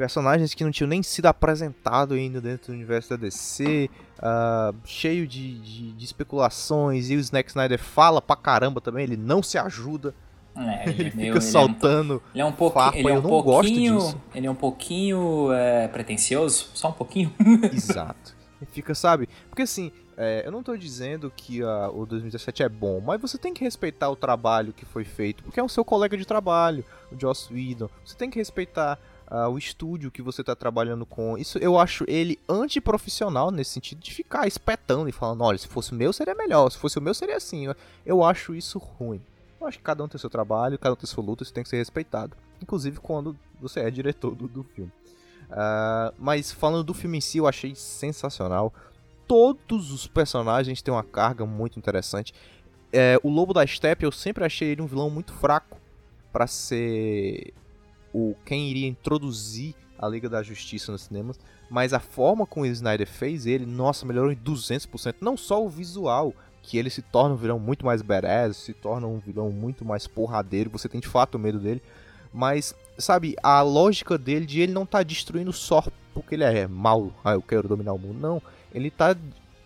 personagens que não tinham nem sido apresentados ainda dentro do universo da DC, ah, cheio de, de- de especulações, e o Zack Snyder fala pra caramba também, ele não se ajuda, É, ele é fica ele é um- saltando. Ele é um, pouqui- Farpa, ele é um pouquinho. disso. Ele é um pouquinho é, pretencioso, só um pouquinho. Exato. E fica, sabe? Porque assim, é, eu não tô dizendo que o 2017 é bom, mas você tem que respeitar o trabalho que foi feito, porque é o seu colega de trabalho, o Joss Whedon. Você tem que respeitar ah, o estúdio que você tá trabalhando com. Isso eu acho ele antiprofissional nesse sentido de ficar espetando e falando, olha, se fosse o meu seria melhor, se fosse o meu seria assim. Eu- acho isso ruim. Eu acho que cada um tem seu trabalho, cada um tem sua luta, isso tem que ser respeitado. Inclusive quando você é diretor do, do filme. Ah, mas falando do filme em si, eu achei sensacional. Todos os personagens têm uma carga muito interessante. É, o Lobo da Steppe, eu sempre achei ele um vilão muito fraco para ser o quem iria introduzir a Liga da Justiça nos cinemas. Mas a forma como o Snyder fez ele, nossa, melhorou em 200%. Não só o visual, que ele se torna um vilão muito mais badass, se torna um vilão muito mais porradeiro, você tem de fato medo dele. Mas, sabe, a lógica dele de ele não tá destruindo só porque ele é mal, ah, eu quero dominar o mundo. Não, ele tá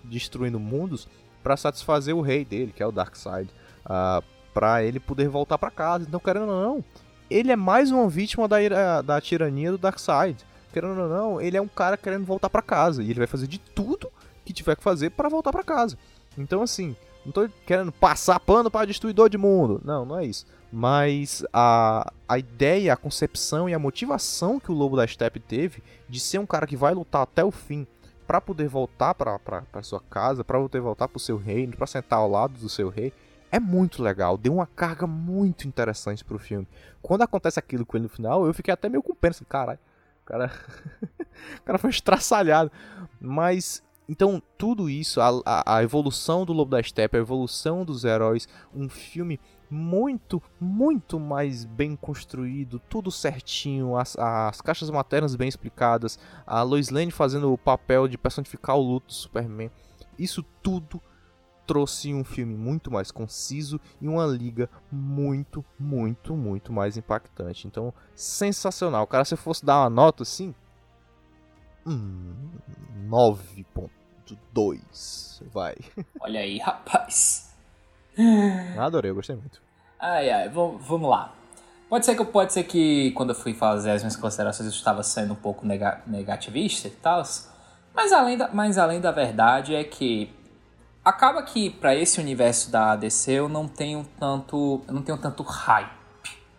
destruindo mundos para satisfazer o rei dele, que é o Darkseid, uh, para ele poder voltar para casa. Então, querendo ou não, ele é mais uma vítima da, da tirania do Darkseid. Querendo ou não, ele é um cara querendo voltar para casa e ele vai fazer de tudo que tiver que fazer para voltar para casa. Então, assim, não tô querendo passar pano para destruidor de mundo. Não, não é isso. Mas a, a ideia, a concepção e a motivação que o Lobo da Steppe teve de ser um cara que vai lutar até o fim para poder voltar para sua casa, para poder voltar para o seu reino, para sentar ao lado do seu rei, é muito legal. Deu uma carga muito interessante pro filme. Quando acontece aquilo com ele no final, eu fiquei até meio com pena, assim, caralho. O cara, o cara foi estraçalhado. Mas então, tudo isso, a, a, a, evolução do Lobo da Steppe, a evolução dos heróis, um filme muito, muito mais bem construído, tudo certinho, as, as caixas maternas bem explicadas, a Lois Lane fazendo o papel de personificar o luto do Superman. Isso tudo trouxe um filme muito mais conciso e uma liga muito, muito, muito mais impactante. Então, sensacional. Cara, se eu fosse dar uma nota assim, hum, 9.2, vai. Olha aí, rapaz. Adorei, eu gostei muito. Ai, ai, vamos lá. Pode ser que pode ser que quando eu fui fazer as minhas considerações eu estava sendo um pouco nega, negativista e tal, mas além da, mas além da verdade é que acaba que para esse universo da DC eu não tenho tanto, eu não tenho tanto hype,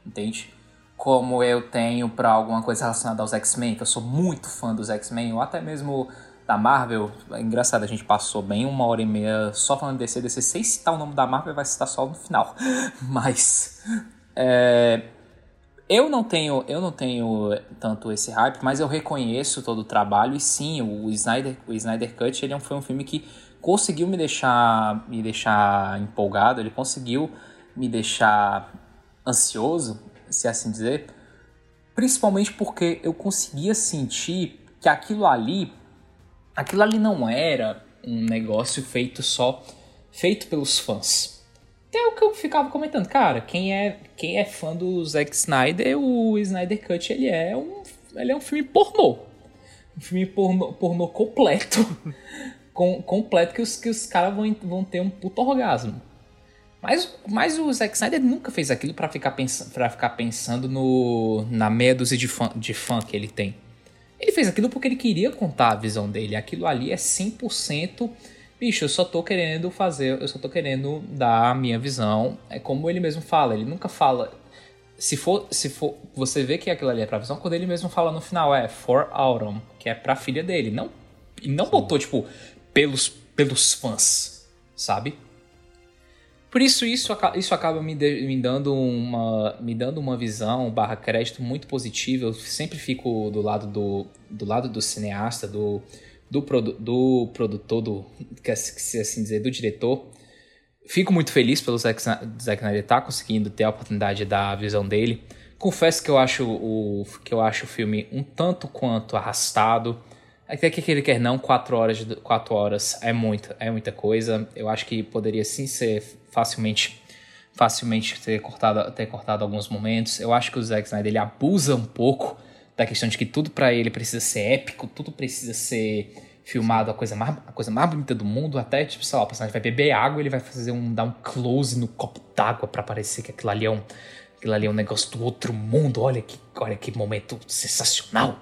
entende? Como eu tenho para alguma coisa relacionada aos X-Men, que eu sou muito fã dos X-Men, ou até mesmo da Marvel, é engraçado, a gente passou bem uma hora e meia só falando DC, DC sem citar o nome da Marvel, vai citar só no final. Mas é, eu não tenho eu não tenho tanto esse hype, mas eu reconheço todo o trabalho e sim, o Snyder, o Snyder Cut, ele é foi um filme que conseguiu me deixar me deixar empolgado, ele conseguiu me deixar ansioso, se assim dizer, principalmente porque eu conseguia sentir que aquilo ali aquilo ali não era um negócio feito só feito pelos fãs. Até o que eu ficava comentando, cara, quem é quem é fã do Zack Snyder, o Snyder Cut ele é um ele é um filme pornô. Um filme pornô, pornô completo. Com, completo que os, que os caras vão, vão ter um puto orgasmo. Mas, mas o Zack Snyder nunca fez aquilo para ficar, pens pra ficar pensando no, na meia dúzia de fã, de fã que ele tem. Ele fez aquilo porque ele queria contar a visão dele. Aquilo ali é 100%. Bicho, eu só tô querendo fazer, eu só tô querendo dar a minha visão. É como ele mesmo fala, ele nunca fala. Se for, se for, você vê que aquilo ali é pra visão, quando ele mesmo fala no final, é for Autumn, que é pra filha dele. Não, e não Sim. botou, tipo, pelos, pelos fãs, sabe? Por isso, isso, isso acaba me, de, me, dando uma, me dando uma visão barra crédito muito positiva. Eu sempre fico do lado do, do, lado do cineasta, do, do, produ, do produtor, do, que assim dizer, do diretor. Fico muito feliz pelo Zack, Zack Snyder estar tá conseguindo ter a oportunidade de dar a visão dele. Confesso que eu acho o, que eu acho o filme um tanto quanto arrastado. Até que ele quer não, quatro horas, quatro horas é, muito, é muita coisa. Eu acho que poderia sim ser facilmente facilmente ter cortado, ter cortado alguns momentos. Eu acho que o Zack Snyder ele abusa um pouco da questão de que tudo para ele precisa ser épico, tudo precisa ser filmado a coisa mais, a coisa mais bonita do mundo, até tipo, sei lá, o personagem vai beber água, ele vai fazer um dar um close no copo d'água para parecer que aquilo ali é um aquilo ali é um negócio do outro mundo. Olha que olha que momento sensacional.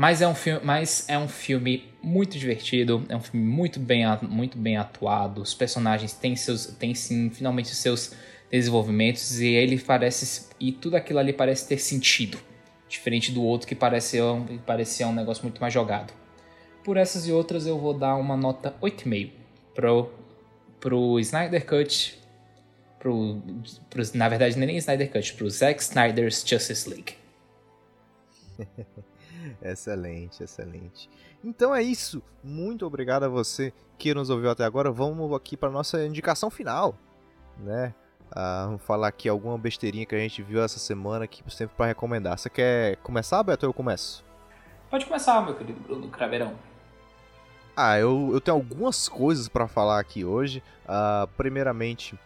Mas é um filme, mas é um filme muito divertido, é um filme muito bem, muito bem atuado. Os personagens têm seus, têm sim, finalmente seus desenvolvimentos e ele parece e tudo aquilo ali parece ter sentido, diferente do outro que parecia, parecia um negócio muito mais jogado. Por essas e outras eu vou dar uma nota 8,5 pro pro Snyder Cut, pro, pro na verdade nem Snyder Cut, pro Zack Snyder's Justice League. excelente, excelente. Então é isso. Muito obrigado a você que nos ouviu até agora. Vamos aqui para nossa indicação final, né? Ah, vamos falar aqui alguma besteirinha que a gente viu essa semana aqui sempre para recomendar. Você quer começar, Beto? Ou eu começo? Pode começar, meu querido Bruno Craverão. Ah, eu, eu tenho algumas coisas pra falar aqui hoje. Uh, primeiramente,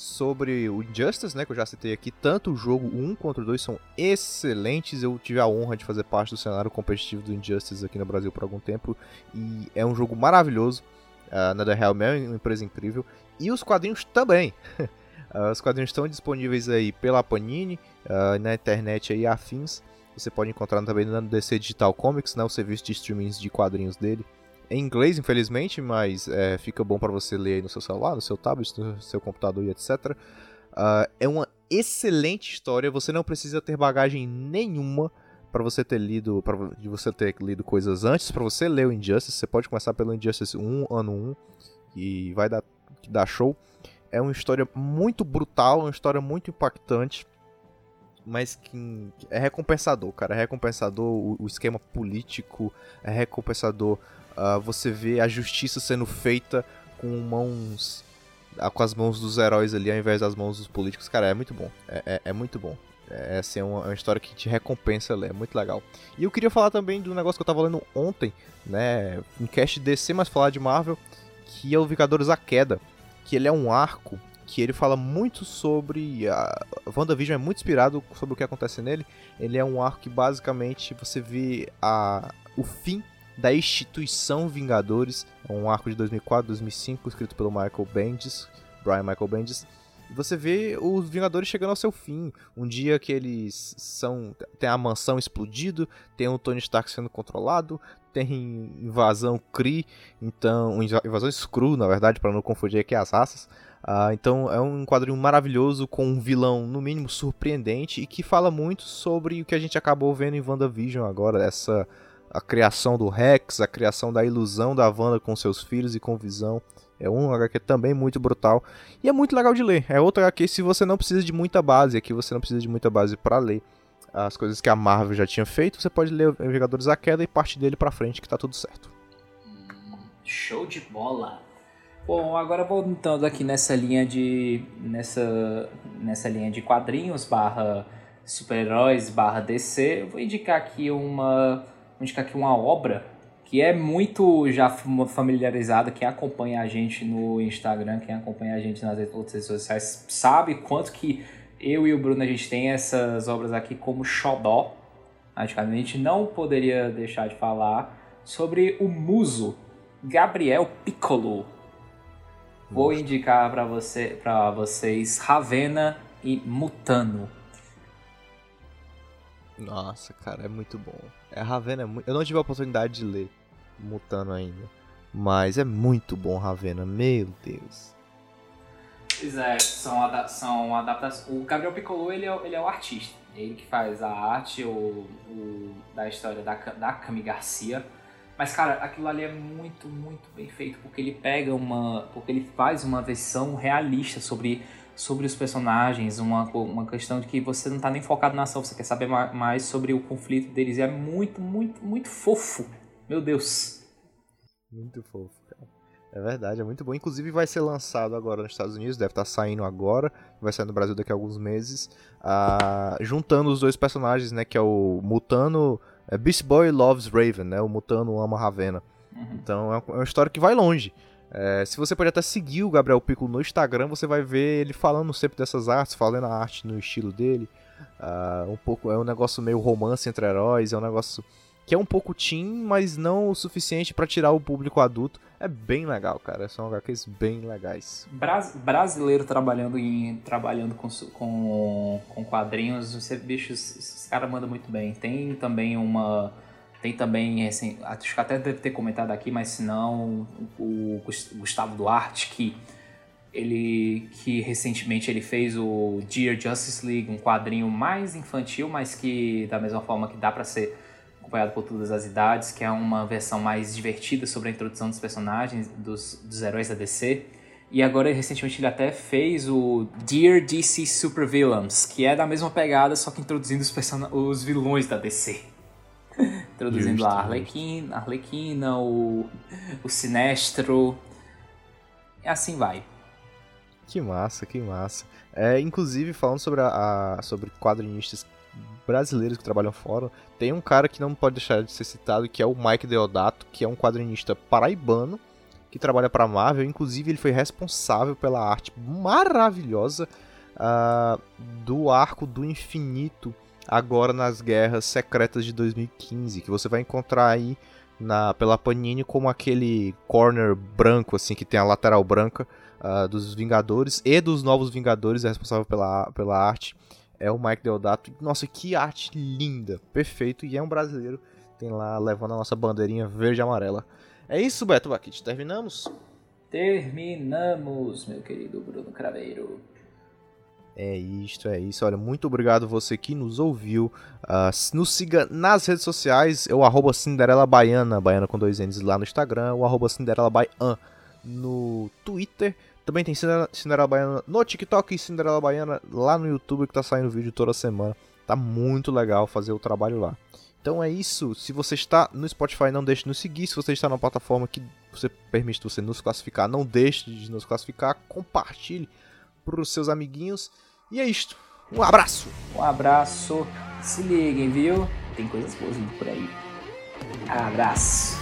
sobre o Injustice, né, que eu já citei aqui. Tanto o jogo 1 quanto o 2 são excelentes. Eu tive a honra de fazer parte do cenário competitivo do Injustice aqui no Brasil por algum tempo. E é um jogo maravilhoso. Uh, NetherRealm é uma empresa incrível. E os quadrinhos também. uh, os quadrinhos estão disponíveis aí pela Panini, uh, na internet aí afins. Você pode encontrar também no DC Digital Comics, né, o serviço de streamings de quadrinhos dele em inglês, infelizmente, mas é, fica bom para você ler aí no seu celular, no seu tablet, no seu computador e etc. Uh, ah, é uma excelente história, você não precisa ter bagagem nenhuma para você ter lido, para você ter lido coisas antes, para você ler o Injustice, você pode começar pelo Injustice 1, ano 1, e vai dar, dar show. É uma história muito brutal, uma história muito impactante, mas que é recompensador, cara. É recompensador o, o esquema político, é recompensador uh, você vê a justiça sendo feita com mãos. Uh, com as mãos dos heróis ali ao invés das mãos dos políticos. Cara, é muito bom. É, é, é muito bom. É, assim, é uma, é uma, história que te recompensa ler, é muito legal. E eu queria falar também do negócio que eu tava lendo ontem, né? Em cast DC, mas falar de Marvel, que é o Vingadores A Queda. Que ele é um arco que ele fala muito sobre. A WandaVision é muito inspirado sobre o que acontece nele. Ele é um arco que basicamente você vê a, o fim da instituição Vingadores, é um arco de 2004, 2005, escrito pelo Michael Bendis, Brian Michael Bendis. Você vê os Vingadores chegando ao seu fim. Um dia que eles são. Tem a mansão explodido, tem o Tony Stark sendo controlado, tem invasão Kree, então. Invasão Skrull, na verdade, para não confundir aqui as raças. Uh, então é um quadrinho maravilhoso com um vilão, no mínimo, surpreendente e que fala muito sobre o que a gente acabou vendo em WandaVision agora, essa a criação do Rex, a criação da ilusão da Wanda com seus filhos e com Visão. É um HQ também muito brutal e é muito legal de ler. É outro HQ se você não precisa de muita base, aqui você não precisa de muita base para ler as coisas que a Marvel já tinha feito, você pode ler Vingadores da Queda e parte dele para frente que tá tudo certo. Show de bola. Bom, agora voltando aqui nessa linha de nessa nessa linha de quadrinhos barra super-heróis barra DC, eu vou indicar aqui uma indicar aqui uma obra que é muito já familiarizada, quem acompanha a gente no Instagram, quem acompanha a gente nas outras redes sociais, sabe quanto que eu e o Bruno a gente tem essas obras aqui como xodó. A gente não poderia deixar de falar sobre o muso Gabriel Piccolo. Vou indicar para você, para vocês Ravena e Mutano. Nossa, cara, é muito bom. É Ravena é muito... Eu não tive a oportunidade de ler Mutano ainda. Mas é muito bom Ravena, meu Deus. Pois é, são, ada são adaptações. O Gabriel Piccolo ele é, ele é o artista. Ele que faz a arte o, o, da história da, da Cami Garcia. Mas, cara, aquilo ali é muito, muito bem feito, porque ele pega uma. Porque ele faz uma versão realista sobre sobre os personagens, uma, uma questão de que você não está nem focado na ação, você quer saber mais sobre o conflito deles. E é muito, muito, muito fofo. Meu Deus. Muito fofo, cara. É verdade, é muito bom. Inclusive vai ser lançado agora nos Estados Unidos, deve estar tá saindo agora, vai sair no Brasil daqui a alguns meses, uh, juntando os dois personagens, né, que é o Mutano, é Beast Boy Loves Raven, né, o Mutano ama Ravena. Uhum. Então é uma história que vai longe. É, se você pode até seguir o Gabriel Piccolo no Instagram, você vai ver ele falando sempre dessas artes, falando a arte no estilo dele. Uh, um pouco é um negócio meio romance entre heróis, é um negócio que é um pouco teen, mas não o suficiente para tirar o público adulto. É bem legal, cara. São HQs bem legais. Bras brasileiro trabalhando em trabalhando com, com, com quadrinhos, você bichos, esses caras mandam muito bem. Tem também uma tem também, assim, acho que até deve ter comentado aqui, mas se não, o Gustavo Duarte, que ele que recentemente ele fez o Dear Justice League, um quadrinho mais infantil, mas que da mesma forma que dá para ser acompanhado por todas as idades, que é uma versão mais divertida sobre a introdução dos personagens, dos, dos heróis da DC. E agora, recentemente, ele até fez o Dear DC Super Villains, que é da mesma pegada, só que introduzindo os, os vilões da DC. Introduzindo justo, a Arlequina, Arlequina o, o Sinestro. E assim vai. Que massa, que massa. É, inclusive, falando sobre, a, a sobre quadrinistas brasileiros que trabalham fora. Tem um cara que não pode deixar de ser citado, que é o Mike Deodato, que é um quadrinista paraibano que trabalha para Marvel. Inclusive, ele foi responsável pela arte maravilhosa uh, do Arco do Infinito, agora nas Guerras Secretas de 2015, que você vai encontrar aí na, pela Panini como aquele corner branco, assim, que tem a lateral branca uh, dos Vingadores e dos Novos Vingadores, é responsável pela, pela arte. É o Mike Deodato. Nossa, que arte linda! Perfeito. E é um brasileiro. Tem lá levando a nossa bandeirinha verde e amarela. É isso, Beto Baquite. Terminamos? Terminamos, meu querido Bruno Craveiro. É isto, é isso. Olha, muito obrigado você que nos ouviu. Uh, nos siga nas redes sociais. Eu arroba Cinderela Baiana, Baiana com dois N's lá no Instagram. O arroba Cinderela Baian no Twitter. Também tem Cinderela Baiana no TikTok e Cinderela Baiana lá no YouTube que tá saindo vídeo toda semana. Tá muito legal fazer o trabalho lá. Então é isso. Se você está no Spotify, não deixe de nos seguir. Se você está na plataforma que você permite você nos classificar, não deixe de nos classificar. Compartilhe para os seus amiguinhos. E é isto. Um abraço. Um abraço. Se liguem, viu? Tem coisas boas por aí. Abraço.